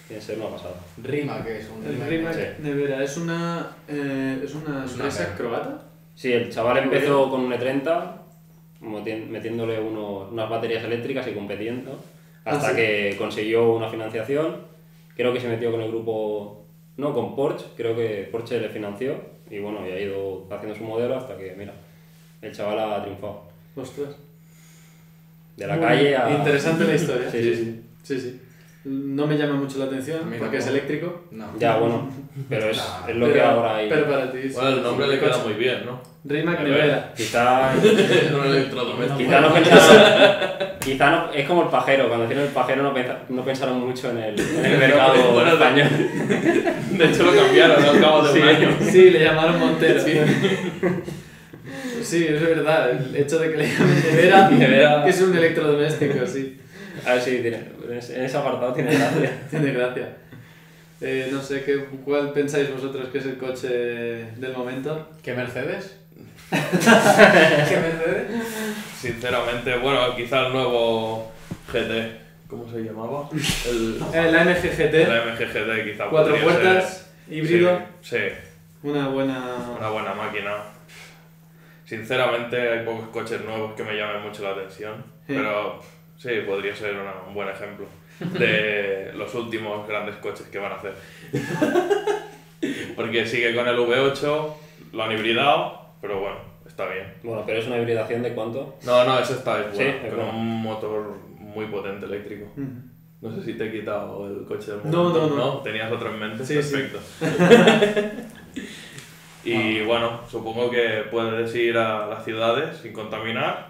tiene que ser una pasada. Rima, que es un El. Rimac Sí. Nevera es una, eh, es una Es una empresa croata. Sí, el chaval empezó con un E30, meti- metiéndole uno- unas baterías eléctricas y competiendo, hasta Ah, sí. que consiguió una financiación. Creo que se metió con el grupo, no, con Porsche, creo que Porsche le financió y bueno, y ha ido haciendo su modelo hasta que, mira, el chaval ha triunfado. Ostras. De la calle a... Interesante la historia. [laughs] Sí, sí, sí. Sí, sí. No me llama mucho la atención porque es eléctrico. No. Ya, bueno, pero es, Nah, es lo pero, que ahora hay. Pero para ti. sí. Bueno, el nombre le queda muy bien, ¿no? Rimac Nevera. Nevera. Quizá, Es [laughs] un electrodoméstico. quizá no pensaron, quizá no, es como el pajero, cuando hicieron el pajero no, pensa- no pensaron mucho en el, en el [laughs] mercado Bueno, español. [laughs] De hecho lo cambiaron al cabo de un año. Sí, le llamaron Montero. Sí. es verdad. El hecho de que le llamen Nevera, Nevera. que es un electrodoméstico, sí. A ver si tiene, en ese apartado tiene gracia. [laughs] Tiene gracia. Eh, no sé, ¿qué, ¿cuál pensáis vosotros que es el coche del momento? ¿Qué Mercedes? [laughs] ¿Qué Mercedes? Sinceramente, bueno, quizá el nuevo GT. ¿Cómo se llamaba? El, [laughs] Eh, la MG GT, el MG GT quizá cuatro puertas, ser. híbrido, Sí, sí, una buena... una buena máquina. Sinceramente hay pocos coches nuevos que me llamen mucho la atención, Sí. pero sí, podría ser una- un buen ejemplo de [laughs] los últimos grandes coches que van a hacer. [laughs] Porque sigue con el V8, lo han hibridado, pero bueno, está bien. Bueno, pero es una hibridación de cuánto? No, no, ese está es Sí, bueno, es con bueno. un motor muy potente eléctrico. No sé si te he quitado el coche del No, momento. no, no. ¿Tenías otro en mente? Sí, sí. Perfecto. [laughs] y bueno, supongo que puedes ir a las ciudades sin contaminar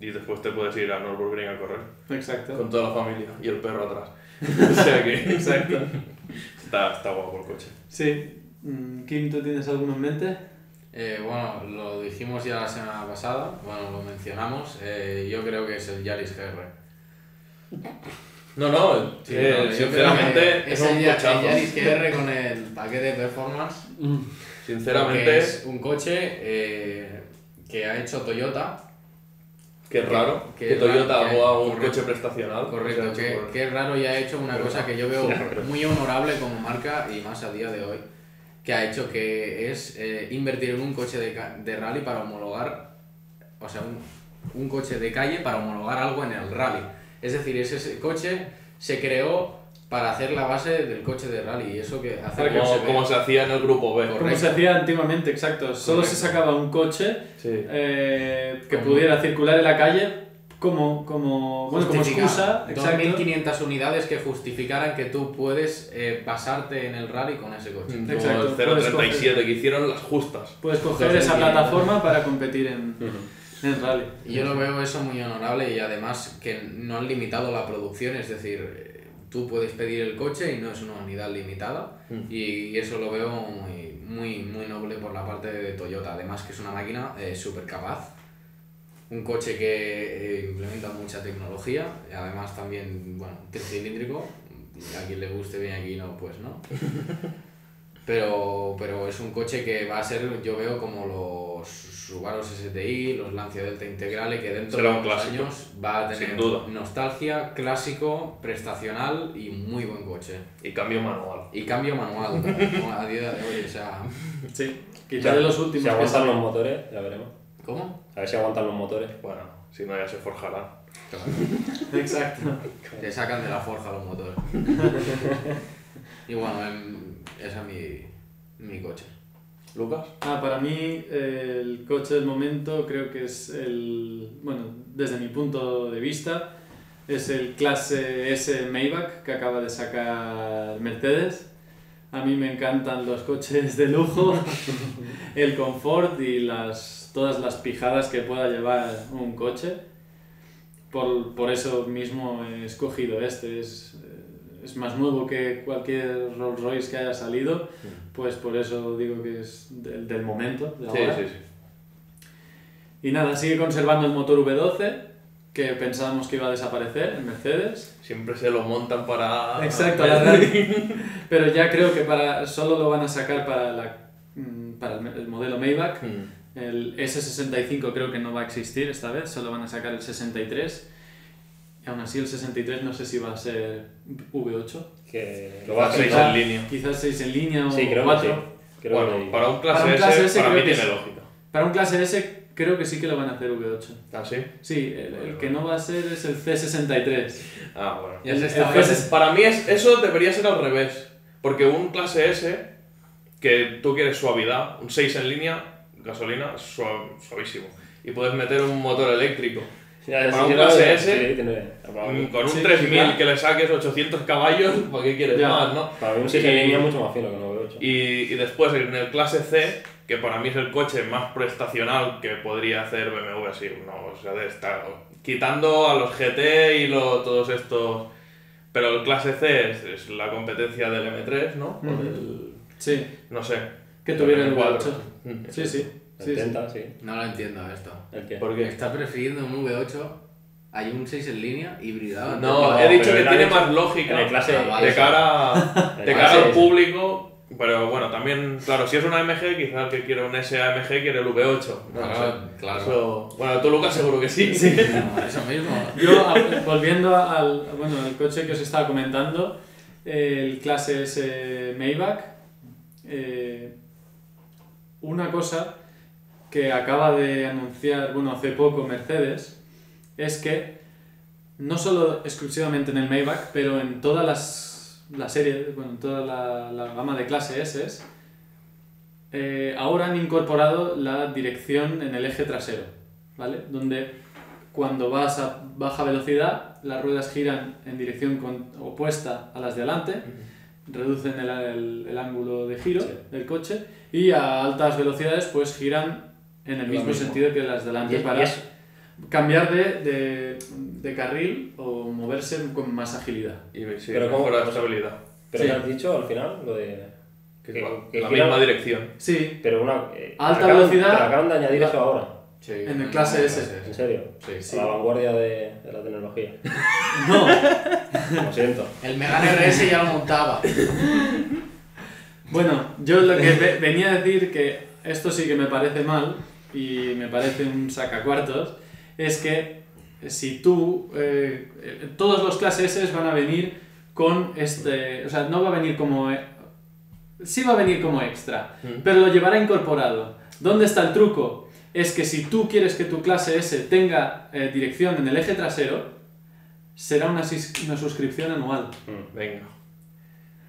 y después te puedes ir a Nürburgring a correr Exacto. con toda la familia y el perro atrás. [laughs] o sea que Exacto. está, está guapo el coche. Sí. Mm, Kim, ¿tú tienes alguno en mente? Eh, bueno, lo dijimos ya la semana pasada, bueno, lo mencionamos. eh, yo creo que es el Yaris GR. No, no, Sí, eh, no, sinceramente es ese un cochazo. el Yaris GR con el paquete de performance. Sinceramente, es un coche eh, que ha hecho Toyota. Qué raro que- que, Toyota que- haga un correcto. coche prestacional. Correcto, O sea, por- es raro y ha hecho una Pero- cosa que yo veo [laughs] Ya, muy honorable como marca y más a día de hoy, que ha hecho que es eh, invertir en un coche de, de rally para homologar, o sea, un, un coche de calle para homologar algo en el rally. Es decir, ese, ese coche se creó para hacer la base del coche de rally y eso que hace que como, se vea- como se hacía en el grupo B. Correcto. Como se hacía antiguamente, exacto. Solo se sacaba un coche Sí. eh, que Como- pudiera circular en la calle como, como, bueno, como excusa. Exacto. 2.500 unidades que justificaran que tú puedes eh, basarte en el rally con ese coche. Como Exacto, el puedes 037 que hicieron las justas. Puedes coger 2.500. esa plataforma para competir en, rally. Y yo lo veo eso muy honorable y además que no han limitado la producción, es decir, tú puedes pedir el coche y no es una unidad limitada. Mm. y eso lo veo muy, muy, muy noble por la parte de Toyota, además que es una máquina eh, súper capaz, un coche que eh, implementa mucha tecnología, y además también, bueno, tricilíndrico, a quien le guste bien, aquí no, pues no. [laughs] Pero, pero es un coche que va a ser, yo veo como los Subaru STI, los Lancia Delta Integrale, que dentro Será de un unos clásico, años va a tener nostalgia, clásico, prestacional y muy buen coche. Y cambio manual. Y cambio manual, como a día de hoy, o sea... [laughs] Sí. Quizá de los últimos Si que aguantan los motores, ya veremos. ¿Cómo? A ver si aguantan los motores. Bueno, si no ya se forjarán. [laughs] Exacto. Te sacan de la forja los motores. [laughs] y bueno, em, ese es mi, mi coche. ¿Lucas? Ah, para mí eh, el coche del momento creo que es el, bueno, desde mi punto de vista, es el clase S Maybach que acaba de sacar Mercedes. A mí me encantan los coches de lujo, [laughs] el confort y las, todas las pijadas que pueda llevar un coche. Por, por eso mismo he escogido este. Es, es más nuevo que cualquier Rolls Royce que haya salido, pues por eso digo que es del, del momento. De Sí, ahora. sí, sí. Y nada, sigue conservando el motor V12, que pensábamos que iba a desaparecer en Mercedes. Siempre se lo montan para... Exacto, alargar. [laughs] pero ya creo que para solo lo van a sacar para, la, mm, para el, el modelo Maybach. Mm. El S65 creo que no va a existir esta vez, solo van a sacar el 63. Y aún así el 63 no sé si va a ser V8. Que lo va a Seis hacer. en línea. Quizás 6 en línea o Sí, creo que 4. sí. Creo Bueno, que- para un clase, Para un S, clase S para mí creo que tiene sí. lógica. Para un clase S creo que sí que lo van a hacer V8. ¿Ah, sí? Sí, el, el que no va a ser es el C63. Ah, bueno. El- el. Para mí es, eso debería ser al revés. Porque un clase S, que tú quieres suavidad, un 6 en línea, gasolina, suavísimo. Y puedes meter un motor eléctrico. Ya, para un clase S, sí, Mm, Con un Sí, 3000 claro. que le saques 800 caballos, ¿para qué quieres Ya. más, no? Para mí un 6 en línea es mucho más fino que un V8. Y, y después en el clase C, que para mí es el coche más prestacional que podría hacer BMW así, no, o sea, de estar quitando a los GT y lo- todos estos... Pero el clase C es, es la competencia del M3, ¿no? Ujú. del- Sí, no sé. que tuviera el M4. V8. Mm. Sí, sí. El sí, sí. Sí. No lo entiendo esto. ¿El qué? ¿Por qué? Está prefiriendo un V8, hay un 6 en línea, hibridado. No, No, he dicho que tiene más lógica en el clase- Ah, vale. de cara, El de clase cara al público. Pero bueno, también, claro, si es una AMG, quizás el que quiere un SAMG quiere el V8. No Claro, sé. claro. Eso- bueno, tú Lucas seguro que [laughs] sí. No, eso mismo. Yo, volviendo al, bueno, al coche que os estaba comentando, el clase S Maybach, eh, una cosa que acaba de anunciar, bueno, hace poco Mercedes, es que no solo exclusivamente en el Maybach, pero en todas las la serie, bueno, en toda la, la gama de clase S, eh, ahora han incorporado la dirección en el eje trasero, ¿vale? Donde cuando vas a baja velocidad, las ruedas giran en dirección con- opuesta a las de adelante, reducen el, el- el ángulo de giro Sí. del coche y a altas velocidades pues giran en el mismo, mismo. sentido que las de adelante Y- y para es- cambiar de, de, de carril o moverse con más agilidad. Y sí, Pero ¿cómo- mejora la estabilidad. Pero Sí. ¿qué has dicho al final? Lo de... Que que- que la gira- misma dirección. Sí, Pero una... eh, Alta acaban- velocidad. acaban de añadir La- eso ahora. Sí, En el clase S. ¿En serio? Sí, Sí. A la vanguardia de, de la tecnología. [laughs] no, Lo siento. El Megane RS ya lo montaba. Bueno, yo lo que ve- venía a decir que esto sí que me parece mal y me parece un sacacuartos, es que si tú, eh, eh, todos los clases S van a venir con este, o sea, no va a venir como, sí va a venir como extra, Mm. pero lo llevará incorporado. ¿Dónde está el truco? Es que si tú quieres que tu clase S tenga eh, dirección en el eje trasero, será una, una suscripción anual. Mm. Venga.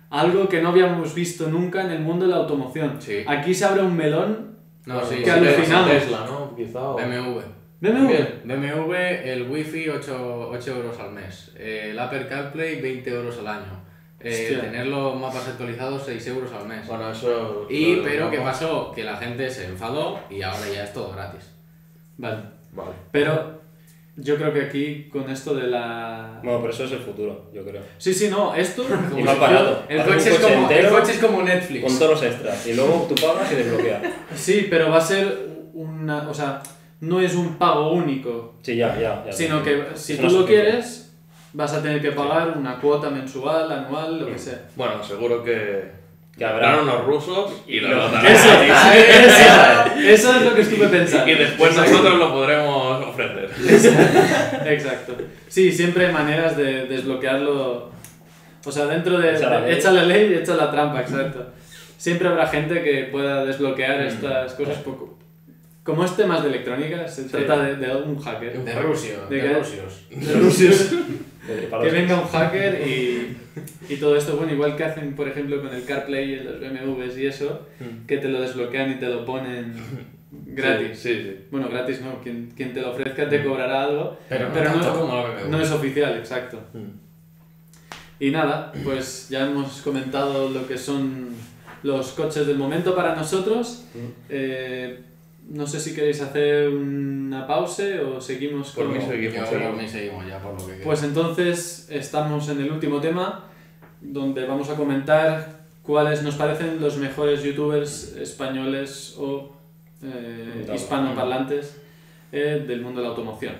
Algo que no habíamos visto nunca en el mundo de la automoción. Sí. Aquí se abre un melón. No, sí, Qué sí, alucinamos. Tesla, ¿no? Quizá. o- BMW. BMW. BMW, el Wi-Fi 8, 8 euros al mes. El Apple CarPlay 20 euros al año. Eh, tener los mapas actualizados 6 euros al mes. Bueno, eso. Y lo- pero ¿qué pasó? Que la gente se enfadó y ahora ya es todo gratis. Vale. Vale. Pero yo creo que aquí con esto de la... Bueno, pero eso es el futuro, yo creo. Sí, sí, no, esto... [laughs] Y más barato. El un coche, es como, el entero coche es como Netflix. Con todos los extras. Y luego tú pagas y desbloqueas. Sí, pero va a ser una... O sea, no es un pago único, Sí, ya, ya. ya. sino que si Es tú lo quieres, vas a tener que pagar una cuota mensual, anual, lo que sea. Bueno, seguro que. Que habrá- habrán unos rusos y lo Lo- notarán. Eso, eso, eso es lo que estuve pensando. Y después nosotros lo podremos ofrecer. Exacto. Sí, siempre hay maneras de desbloquearlo. O sea, dentro de. Echa la de- ley. echa la ley y echa la trampa, exacto. Siempre habrá gente que pueda desbloquear Mm. estas cosas poco. Como es temas de electrónica, se trata de, de un hacker. De Rusio, ¿De de, rusios. De rusios. [laughs] Que venga un hacker y, y todo esto, bueno, igual que hacen, por ejemplo, con el CarPlay en los BMWs y eso, que te lo desbloquean y te lo ponen [laughs] gratis. Sí, sí. Bueno, gratis no, quien, quien te lo ofrezca te cobrará algo, Pero no pero no, no es oficial, exacto. Mm. Y nada, pues ya hemos comentado lo que son los coches del momento para nosotros. Eh, no sé si queréis hacer una pausa o seguimos Por con... mí seguimos. Por mí seguimos ya por lo que queda. Pues entonces estamos en el último tema, donde vamos a comentar cuáles nos parecen los mejores youtubers españoles o eh, hispanoparlantes eh, del mundo de la automoción.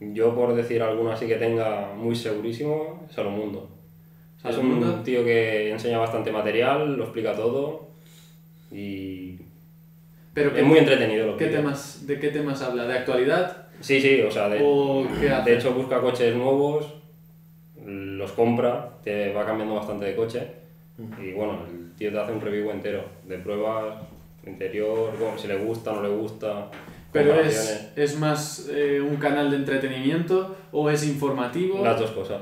Yo, por decir alguno así que tenga muy segurísimo, Salomundo. Es un tío que enseña bastante material, lo explica todo y Pero es muy entretenido lo ¿qué que temas, ¿De qué temas habla? ¿De actualidad? Sí, sí, o sea, de, de hecho busca coches nuevos, los compra, te va cambiando bastante de coche y bueno, el tío te hace un review entero de pruebas, interior, cómo- si le gusta, no le gusta, ¿Pero es, es más eh, un canal de entretenimiento o es informativo? las dos cosas.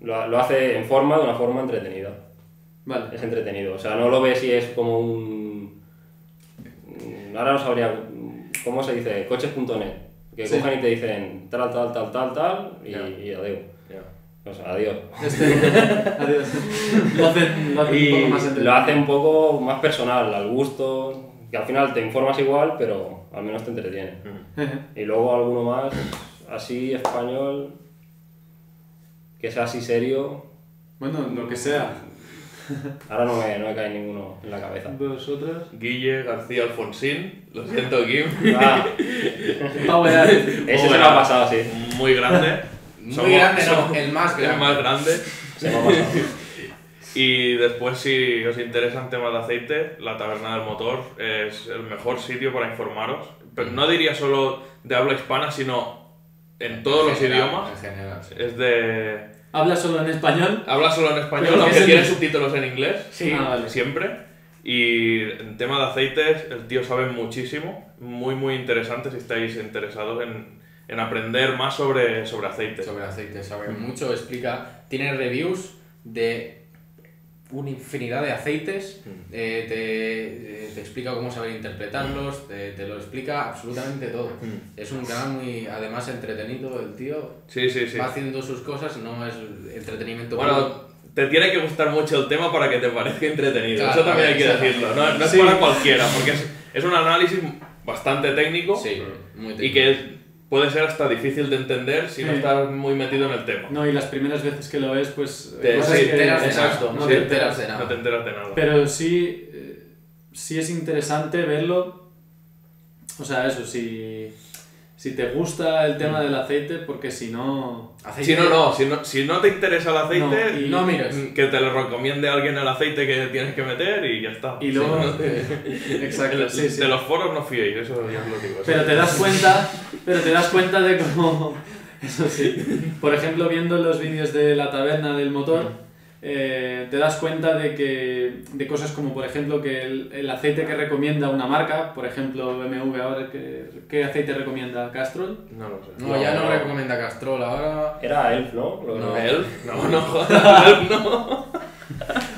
Lo, lo hace en forma, de una forma entretenida. Vale. Es entretenido, o sea, no lo ves si es como un... mm, Ahora no sabría, ¿cómo se dice? Coches.net, que Sí. cogen y te dicen tal, tal, tal, tal, tal y, Ya. y adiós. Sea, adiós. Este, [laughs] adiós. Lo hacen, lo hacen un Y poco más lo hace un poco más personal, al gusto, que al final te informas igual, pero al menos te entretiene. Y luego alguno más, así español, que sea así serio, Bueno, lo que sea. ahora no me, no me cae ninguno en la cabeza. ¿Vosotros? Guille García Alfonsín, lo siento, Kim. Ah, ese se me ha pasado, sí. Muy grande. Muy Somos- grande, no, somos- el más grande. El más grande. Se me ha pasado. Y después, si os interesan temas de aceite, la Taberna del Motor es el mejor sitio para informaros. Pero no diría solo de habla hispana, sino en todos los general, idiomas. En general, sí. Es de... ¿Habla solo en español? Habla solo en español, Pero aunque es en- tiene subtítulos en inglés. Sí. Ah, vale. Siempre. Y en tema de aceites, el tío sabe muchísimo. Muy, muy interesante si estáis interesados en, en aprender más sobre, sobre aceite. Sobre aceite, sabe mucho, explica. Tiene reviews de una infinidad de aceites, eh, te, eh, te explica cómo saber interpretarlos, te, te lo explica absolutamente todo. Es un canal muy, además, entretenido. El tío Sí, sí, sí. va haciendo sus cosas, no es entretenimiento. puro. Bueno, te tiene que gustar mucho el tema para que te parezca entretenido. Claro, Eso también hay que decirlo. No, no es para cualquiera, porque es, es un análisis bastante técnico sí, muy y que puede ser hasta difícil de entender si no Sí. estás muy metido en el tema. No, y las primeras veces que lo ves, pues... Te- cosas sí, que- enteras de exacto, nada, no sí. te enteras de nada. No te enteras de nada. Pero sí, eh, sí es interesante verlo. O sea, eso, si, si te gusta el tema del aceite, porque si no... Aceite- Si no, no, si no, si no te interesa el aceite, No, y- no mires. que te lo recomiende alguien el aceite que tienes que meter y ya está. Y luego... Sí. eh, [laughs] exacto, El- sí, sí. De los foros no fiéis, eso ya os lo digo. Pero te das cuenta, pero te das cuenta de cómo, [laughs] eso sí, por ejemplo viendo los vídeos de la taberna del motor, eh, te das cuenta de que de cosas como por ejemplo que el, el aceite que recomienda una marca, por ejemplo BMW ahora, ¿qué, qué aceite recomienda? ¿Castrol? No lo sé. No, ya no recomienda Castrol ahora. Era Elf, ¿no? Lo- No. ¿Él? No, no, joder, [laughs] no. [laughs]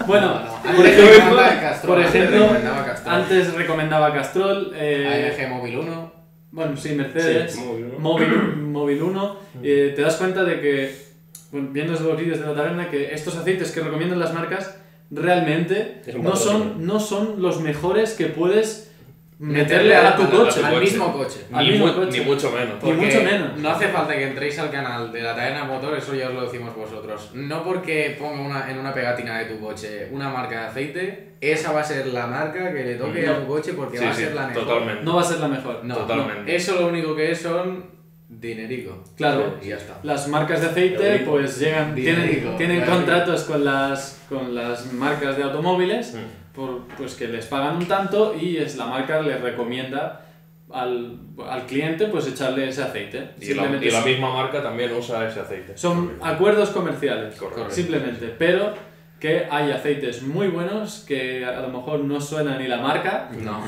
Bueno, No, no, por ejemplo, Castrol, por antes ejemplo, recomendaba Castrol. antes recomendaba Castrol, eh, AMG Móvil 1. bueno, sí, Mercedes. Sí, muy bien. móvil, móvil 1, eh, te das cuenta de que, bueno, viendo los vídeos de la taberna, que estos aceites que recomiendan las marcas realmente no son, no son los mejores que puedes meterle a tu coche. Al coche. mismo coche. Al Ni, mismo mu- coche. ni mucho menos. Ni mucho menos. No hace falta que entréis al canal de la Taberna Motor, eso ya os lo decimos vosotros. No porque ponga una, en una pegatina de tu coche una marca de aceite, esa va a ser la marca que le toque a tu coche porque Sí, va a sí, ser la mejor. totalmente. No va a ser la mejor. No, Totalmente. no, eso lo único que es son dinerico. Claro. Y ya está. Las marcas de aceite Eurico. pues llegan, tienen, Dinerico, tienen claro. contratos con las, con las marcas de automóviles por, pues que les pagan un tanto y es la marca les recomienda al, al cliente pues echarle ese aceite. Y la, y misma marca también usa ese aceite. Son acuerdos comerciales, Correcto. simplemente, pero que hay aceites muy buenos que a lo mejor no suena ni la marca, No,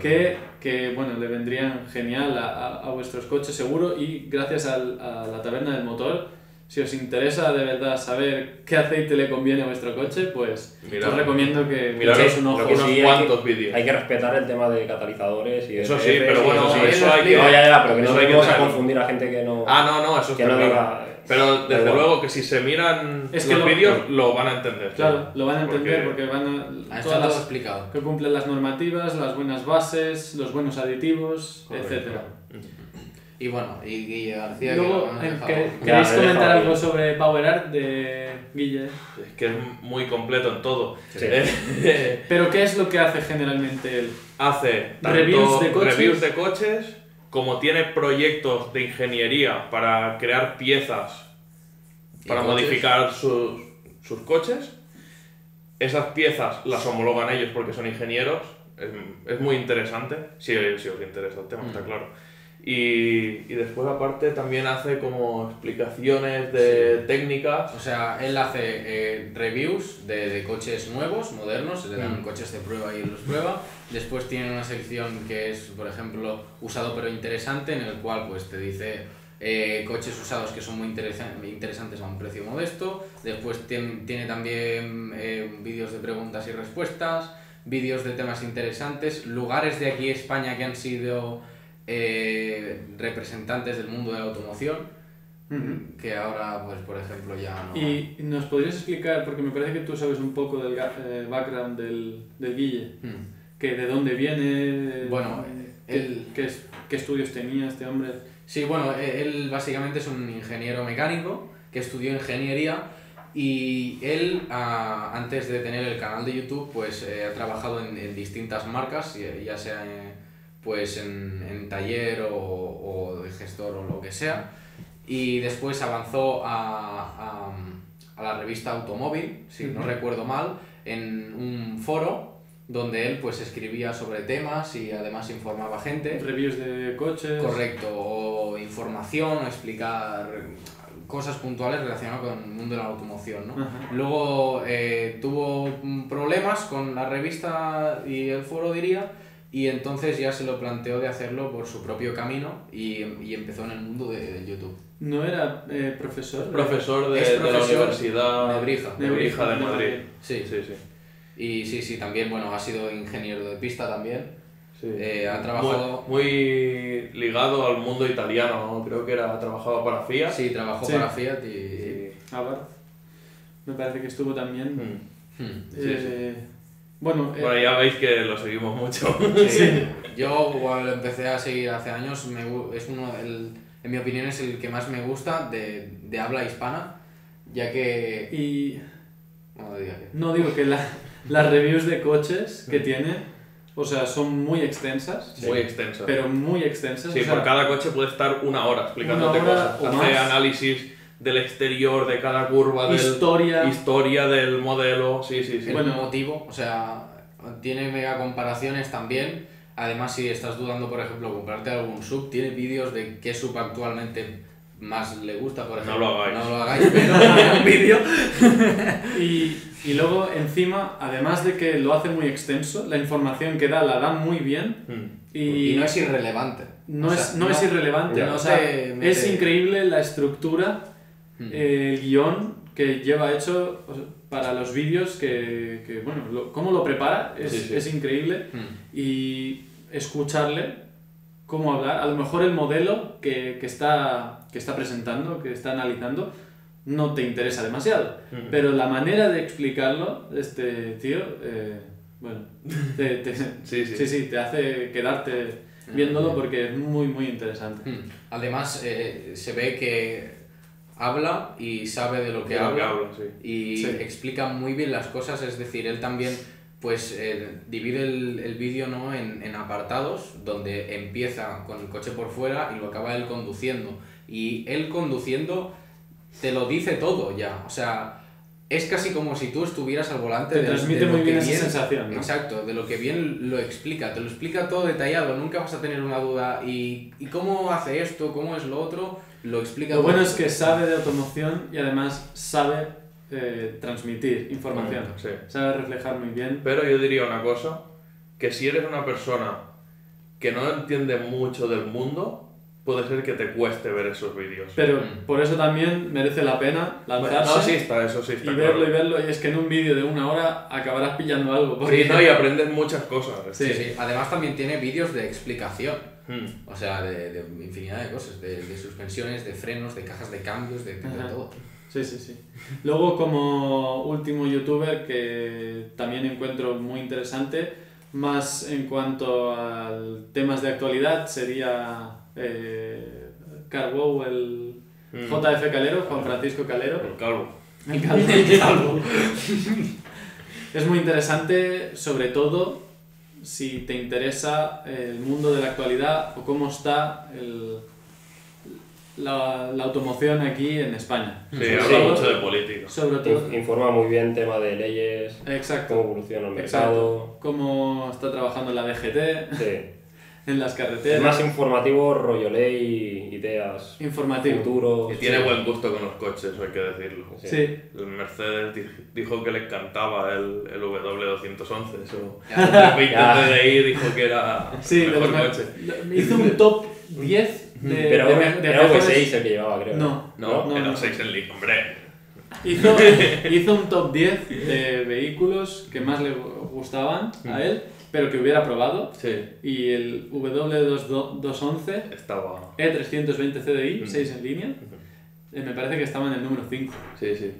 que, que bueno, le vendrían genial a, a- a vuestros coches seguro y gracias al- a la taberna del motor si os interesa de verdad saber qué aceite le conviene a vuestro coche, pues Mira- os recomiendo que lo- un ojo. unos sí hay cuantos que- vídeos. Hay que respetar el tema de catalizadores y Eso sí, pero bueno, eso sí. eso hay que... No, ya, ya, pero que no eso hay que vamos a confundir a gente que no... Ah, no, no, eso que no claro. diga... Pero Da desde igual. luego que si se miran Es que los lo- vídeos lo van a entender. Claro, lo van a entender Porque- porque, van a... Ah, todas las explicado. que cumplen las normativas, las buenas bases, los buenos aditivos, etcétera. Y bueno, y Guille García, Luego, que lo eh, ¿queréis comentar algo sobre Power Art de Guille? Es que es muy completo en todo. Sí. Eh, [laughs] Pero ¿qué es lo que hace generalmente él? hace tanto Reviews de coches. reviews de coches, como tiene proyectos de ingeniería para crear piezas ¿Y para coches? modificar sus, sus coches. Esas piezas las homologan ellos porque son ingenieros. Es, es muy interesante, si, si os interesa el tema, está Mm. claro. Y, y después aparte también hace como explicaciones de técnicas. O sea, él hace eh, reviews de, de coches nuevos, modernos, le dan Mm. coches de prueba y los prueba. Después tiene una sección que es, por ejemplo, usado pero interesante, en el cual pues te dice eh, coches usados que son muy interesa- interesantes a un precio modesto. Después tiene, tiene también eh, vídeos de preguntas y respuestas, vídeos de temas interesantes, lugares de aquí España que han sido eh, representantes del mundo de la automoción que ahora, pues por ejemplo, ya no. Y nos podrías explicar, porque me parece que tú sabes un poco del eh, background del, del Guille, Hmm. que de dónde viene, Bueno, qué, él- qué es- qué estudios tenía este hombre. Sí, bueno, e- él básicamente es un ingeniero mecánico que estudió ingeniería y él, antes de tener el canal de YouTube, pues eh, ha trabajado en, en distintas marcas, ya- sea eh, pues en, en taller o, o de gestor o lo que sea. Y después avanzó a, a, a la revista Automóvil, si no Ujú. recuerdo mal, en un foro donde él pues escribía sobre temas y además informaba gente. Reviews de coches. Correcto, o información, o explicar cosas puntuales relacionadas con el mundo de la automoción, ¿no? Ajá. Luego eh, tuvo problemas con la revista y el foro, diría, y entonces ya se lo planteó de hacerlo por su propio camino y, y empezó en el mundo de, de YouTube. No era eh, profesor. Profesor de, la Universidad de Brija. de Brija de Madrid. Sí. Sí, sí. Y sí, sí, también, bueno, ha sido ingeniero de pista también. Sí. Eh, ha trabajado- Muy, muy ligado al mundo italiano, ¿no? creo que era trabajado para FIA. Sí, trabajó Sí. para Fiat y... Y- Abarth. Me parece que estuvo también. Mm. Hmm. eh, Bueno, eh, Bueno, ya veis que lo seguimos mucho. Sí. Yo cuando lo empecé a seguir hace años, me es uno, el, en mi opinión es el que más me gusta de, de habla hispana, ya que... y No diga que... no digo que la- las reviews de coches que tiene, o sea, son muy extensas, Muy extenso. pero muy extensas. Sí, o sea, por cada coche puede estar una hora explicándote Una hora cosas. o Hace más. análisis del exterior, de cada curva, del, Historia. historia del modelo. Sí, sí, sí. el Bueno. motivo, o sea, tiene mega comparaciones también. Además, si estás dudando, por ejemplo, comprarte algún sub, tiene vídeos de qué sub actualmente más le gusta, por No ejemplo. lo hagáis. No lo hagáis, [laughs] pero un vídeo. Y, y luego, encima, además de que lo hace muy extenso, la información que da la da muy bien Mm. y, Y no es irrelevante. no O es, sea, no es irrelevante. ¿no? O sea, es increíble la estructura, Hmm. el guion que lleva hecho o sea, para los vídeos, que, que, bueno, lo- cómo lo prepara es, Sí, sí. es increíble. Hmm. y escucharle cómo hablar. A lo mejor el modelo que, que está, que está presentando, que está analizando, no te interesa demasiado. Ujú. Pero la manera de explicarlo, este tío, eh, bueno, te, te- [laughs] Sí, sí. sí, te hace quedarte viéndolo porque es muy, muy interesante. Hmm. Además, eh, se ve que habla y sabe de lo que De lo habla, que habla, sí. y Sí. explica muy bien las cosas, es decir, él también pues eh, divide el, el vídeo ¿no? en, en apartados donde empieza con el coche por fuera y lo acaba él conduciendo y él conduciendo te lo dice todo ya, o sea, es casi como si tú estuvieras al volante Te de- transmite de lo muy bien que esa sensación, ¿no? Exacto, de lo que bien lo explica, te lo explica todo detallado, nunca vas a tener una duda y, y cómo hace esto, cómo es lo otro, lo explica Lo bueno es que sabe de automoción y además sabe eh, transmitir información. Sí. Sabe reflejar muy bien. Pero yo diría una cosa, que si eres una persona que no entiende mucho del mundo, puede ser que te cueste ver esos vídeos. Pero Mm. por eso también merece la pena Bueno, lanzarse no, sí está, eso sí y está verlo y claro. verlo. Y es que en un vídeo de una hora acabarás pillando algo. porque- Sí, no, y aprendes muchas cosas. Sí. Sí, sí. Además también tiene vídeos de explicación. Hmm. O sea, de, de infinidad de cosas, de, de suspensiones, de frenos, de cajas de cambios, de, todo. Sí, sí, sí. Luego, como último youtuber que también encuentro muy interesante, más en cuanto a temas de actualidad, sería eh, Carwow, el Mm. JF Calero, Juan Francisco Calero. El calvo. El calvo, [laughs] el calvo. [laughs] Es muy interesante, sobre todo si te interesa el mundo de la actualidad o cómo está el- la, la automoción aquí en España. Sí, Sobre habla todo- mucho de política. Sobre todo. Inf- Informa muy bien tema de leyes, cómo Exacto. evoluciona el mercado. Exacto. Cómo está trabajando la DGT Sí. [laughs] en las Es carreteras. más informativo, rollo ley, ideas, informativo. futuro. Y tiene buen gusto con los coches, hay que decirlo. Sí. Sí. El Mercedes di- dijo que le encantaba el, el W211, eso. Ya. [laughs] El 20 Ya. TDI dijo que era Sí, el de mejor coche. hizo un top 10 de, Pero de, era me- de era mejores- V6 el que llevaba, creo. No. No, No, era no. 6 en League, hombre. Hizo, [laughs] hizo un top 10 de vehículos que más le gu- gustaban a él, pero que hubiera probado. Sí. Y el W211 Estaba. E320 CDI, Mm. 6 en línea, eh, me parece que estaba en el número 5. Sí, sí.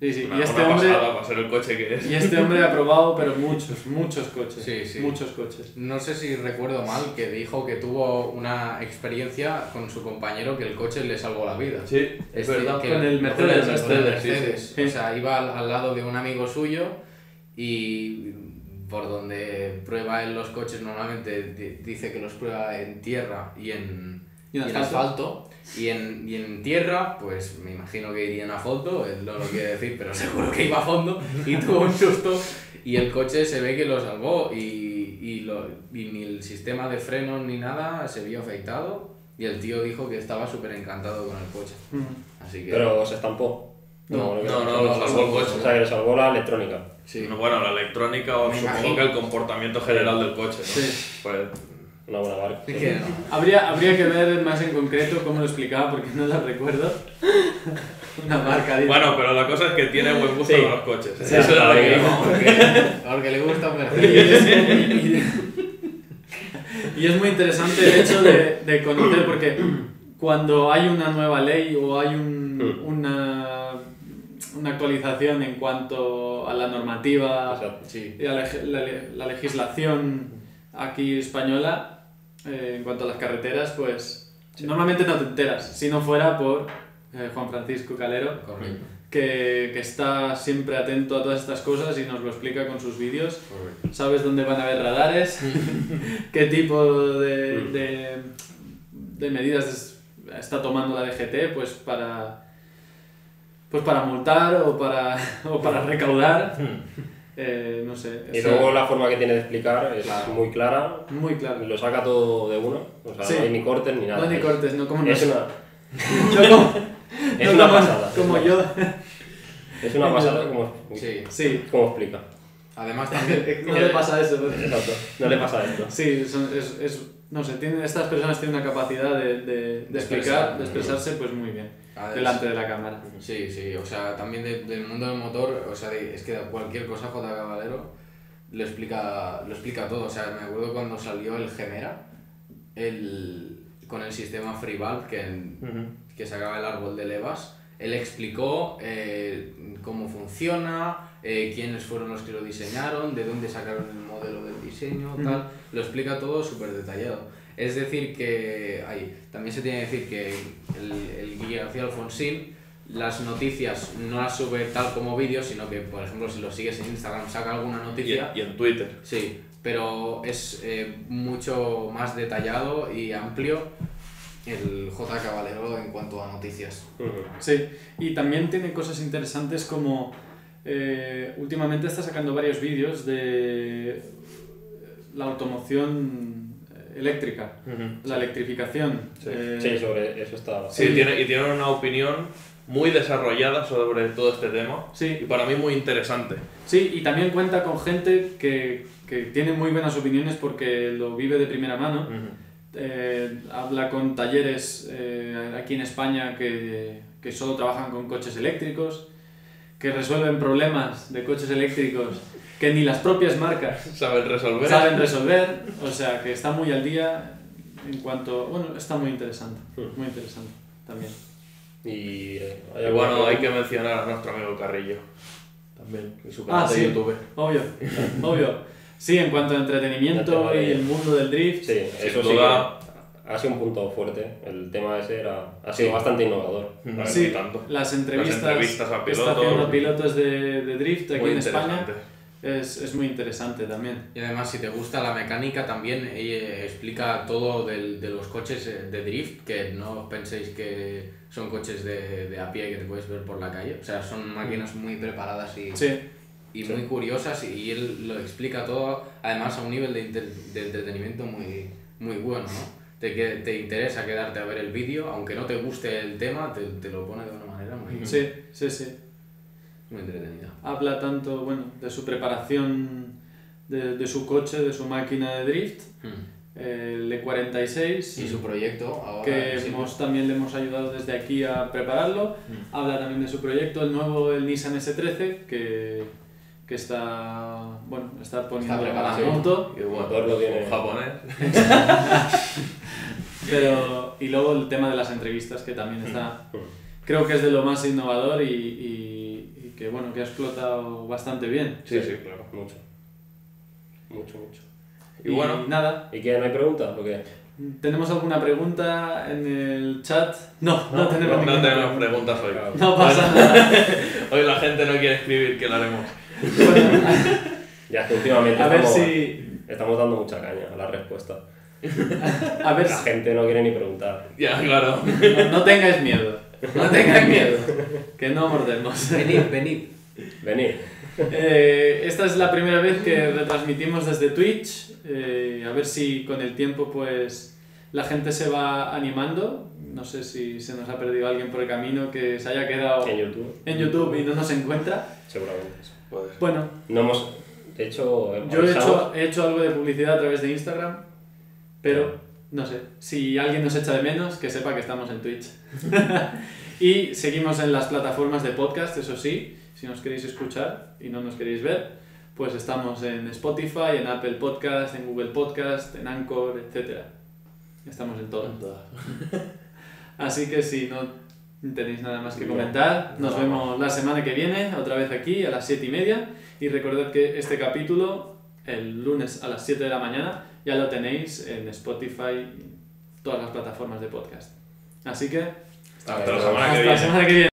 Sí, sí. Una, y, este hombre, pasada para ser el coche que es. y este hombre ha probado, pero [laughs] muchos, muchos coches. Sí, sí. Muchos coches. No sé si recuerdo mal que dijo que tuvo una experiencia con su compañero que el coche le salvó la vida. Sí, es Este, verdad. que- Con el Mercedes, el Mercedes, sí, Mercedes. sí. O sea, iba al, al lado de un amigo suyo y por donde prueba él los coches normalmente di- dice que los prueba en tierra y en, ¿Y en asfalto? asfalto. Y en, y en tierra, pues me imagino que irían a fondo, él no lo quiere decir, pero [laughs] seguro que iba a fondo y tuvo un susto y el coche se ve que lo salvó y, y, lo- y ni el sistema de frenos ni nada se vio afectado y el tío dijo que estaba súper encantado con el coche. Mm. Así que... Pero se estampó. No, que No, no, no, lo no, salvó el no, coche. O sea, que le salvó la electrónica. sí. No, Bueno, la electrónica o supongo que el comportamiento general del coche, ¿no? Sí. Pues, Una buena marca. Sí que no. Habría, habría que ver más en concreto cómo lo explicaba porque no lo recuerdo. Una marca. dice. bueno, pero la cosa es que tiene buen gusto Sí. con los coches. ¿eh? Sí, Eso era lo que iba. porque, porque le gusta un Y Mercedes. es, y- es muy interesante el hecho de, de conocer, porque cuando hay una nueva ley o hay un- Mm. una, una actualización en cuanto a la normativa Exacto. Sí. y a la, la- la legislación aquí española, eh, en cuanto a las carreteras, pues normalmente no te enteras, si no fuera por eh, Juan Francisco Calero Correcto. que, que está siempre atento a todas estas cosas y nos lo explica con sus vídeos. correcto. Sabes dónde van a haber radares, [laughs] qué tipo de, de, de medidas es- está tomando la DGT pues para, pues para multar o para, [laughs] o para recaudar. Eh, no sé. Y luego la forma que tiene de explicar es Claro. muy clara. muy claro. Lo saca todo de uno. O sea, Sí. no hay ni cortes ni nada. No ni Es- cortes, no como Es una, no como, es no una como- pasada. como es, yo. es una pasada como, Sí. Sí, como explica. Además [laughs] también... no le pasa eso. Exacto. No le pasa esto. Sí, son- es, es- no sé, tienen, estas personas tienen una capacidad de, de, de De explicar, expresar. de expresarse pues muy bien, Además- delante de la cámara. Sí, sí, o sea, también de- del mundo del motor, o sea, de- es que cualquier cosa J. Caballero lo explica, lo explica todo. O sea, me acuerdo cuando salió el Gemera, el, con el sistema FreeValve que, que sacaba el árbol de levas, él explicó eh, cómo funciona, eh, quiénes fueron los que lo diseñaron, de dónde sacaron el modelo del diseño, Ujú. tal. Lo explica todo súper detallado. Es decir, que ay, también se tiene que decir que el, el guía García Alfonsín las noticias no las sube tal como vídeos, sino que, por ejemplo, si lo sigues en Instagram, saca alguna noticia. y en Twitter. Sí, pero es eh, mucho más detallado y amplio el J. Caballero en cuanto a noticias. Sí, y también tiene cosas interesantes como eh, últimamente está sacando varios vídeos de la automoción eléctrica, la electrificación. Sí. eh, Sí, sobre eso está. Sí, tiene, y tienen una opinión muy desarrollada sobre todo este tema. Sí. Y para mí muy interesante. Sí, y también cuenta con gente que, que tiene muy buenas opiniones porque lo vive de primera mano eh, habla con talleres eh, aquí en España que, que solo trabajan con coches eléctricos, que resuelven problemas de coches eléctricos que ni las propias marcas Saben resolver. saben resolver, o sea que está muy al día en cuanto... Bueno, está muy interesante, muy interesante también. Y eh, Y alguna bueno, hay que mencionar a nuestro amigo Carrillo. También, en su canal Ah, de sí. YouTube. Obvio, obvio. [laughs] Sí, en cuanto a entretenimiento y el mundo del drift, Sí, Sin eso duda. Sí ha sido un punto fuerte. El tema ese era, ha sido Sí. bastante innovador. No Sí, es tanto. las entrevistas, Las entrevistas a que está pilotos. haciendo pilotos de, de drift aquí en España es, es muy interesante también. Y además, si te gusta la mecánica, también ella explica todo del- de los coches eh, de drift, que no penséis que son coches de, de a pie que te puedes ver por la calle. O sea, son máquinas muy preparadas y, Sí, y muy curiosas y él lo explica todo, además a un nivel de, inter- de entretenimiento muy, muy bueno, ¿no? Te, que, te interesa quedarte a ver el vídeo, aunque no te guste el tema, te, te lo pone de una manera muy, sí, sí, sí. muy entretenida. Habla tanto, bueno, de su preparación de, de su coche, de su máquina de drift, Mm. el E46, Y su proyecto ahora... que sí, hemos, también le hemos ayudado desde aquí a prepararlo. Habla también de su proyecto, el nuevo, el Nissan S13, que, que está, bueno, está poniendo Está preparando. a punto. Y bueno, motor lo tiene. un japonés. [laughs] [laughs] Pero, y luego el tema de las entrevistas, que también está, creo que es de lo más innovador y, y- y que, bueno, que ha explotado bastante bien. Sí, sí, claro. Mucho. Mucho, mucho. Y bueno, nada, ¿Y qué? ¿No hay preguntas o qué? ¿tenemos alguna pregunta en el chat? No, no, tenemos no, no tenemos pregunta. preguntas hoy. Claro. No pasa nada. Hoy la gente no quiere escribir, que lo haremos. Ya que últimamente A ver estamos, si... estamos dando mucha caña a la respuesta. [laughs] A ver La si... gente no quiere ni preguntar. Ya, claro. No, no tengáis miedo. No tengáis miedo. Que no mordemos. Venid, venid. Venid. Eh, esta es la primera vez que retransmitimos desde Twitch. eh, a ver si con el tiempo pues la gente se va animando. No sé si se nos ha perdido alguien por el camino que se haya quedado En YouTube, en YouTube y no nos encuentra. seguramente. Puede ser. Bueno, No hemos. De hecho, yo he hecho, he hecho algo de publicidad a través de Instagram, pero no sé. Si alguien nos echa de menos, que sepa que estamos en Twitch. [laughs] [laughs] y seguimos en las plataformas de podcast, eso sí. Si nos queréis escuchar y no nos queréis ver, pues estamos en Spotify, en Apple Podcast, en Google Podcast, en Anchor, etc. Estamos en todo. [laughs] Así que si no tenéis nada más que comentar, nos vemos la semana que viene, otra vez aquí a las 7 y media. Y recordad que este capítulo, el lunes a las 7 de la mañana, ya lo tenéis en Spotify y todas las plataformas de podcast. Así que Hasta la semana que viene.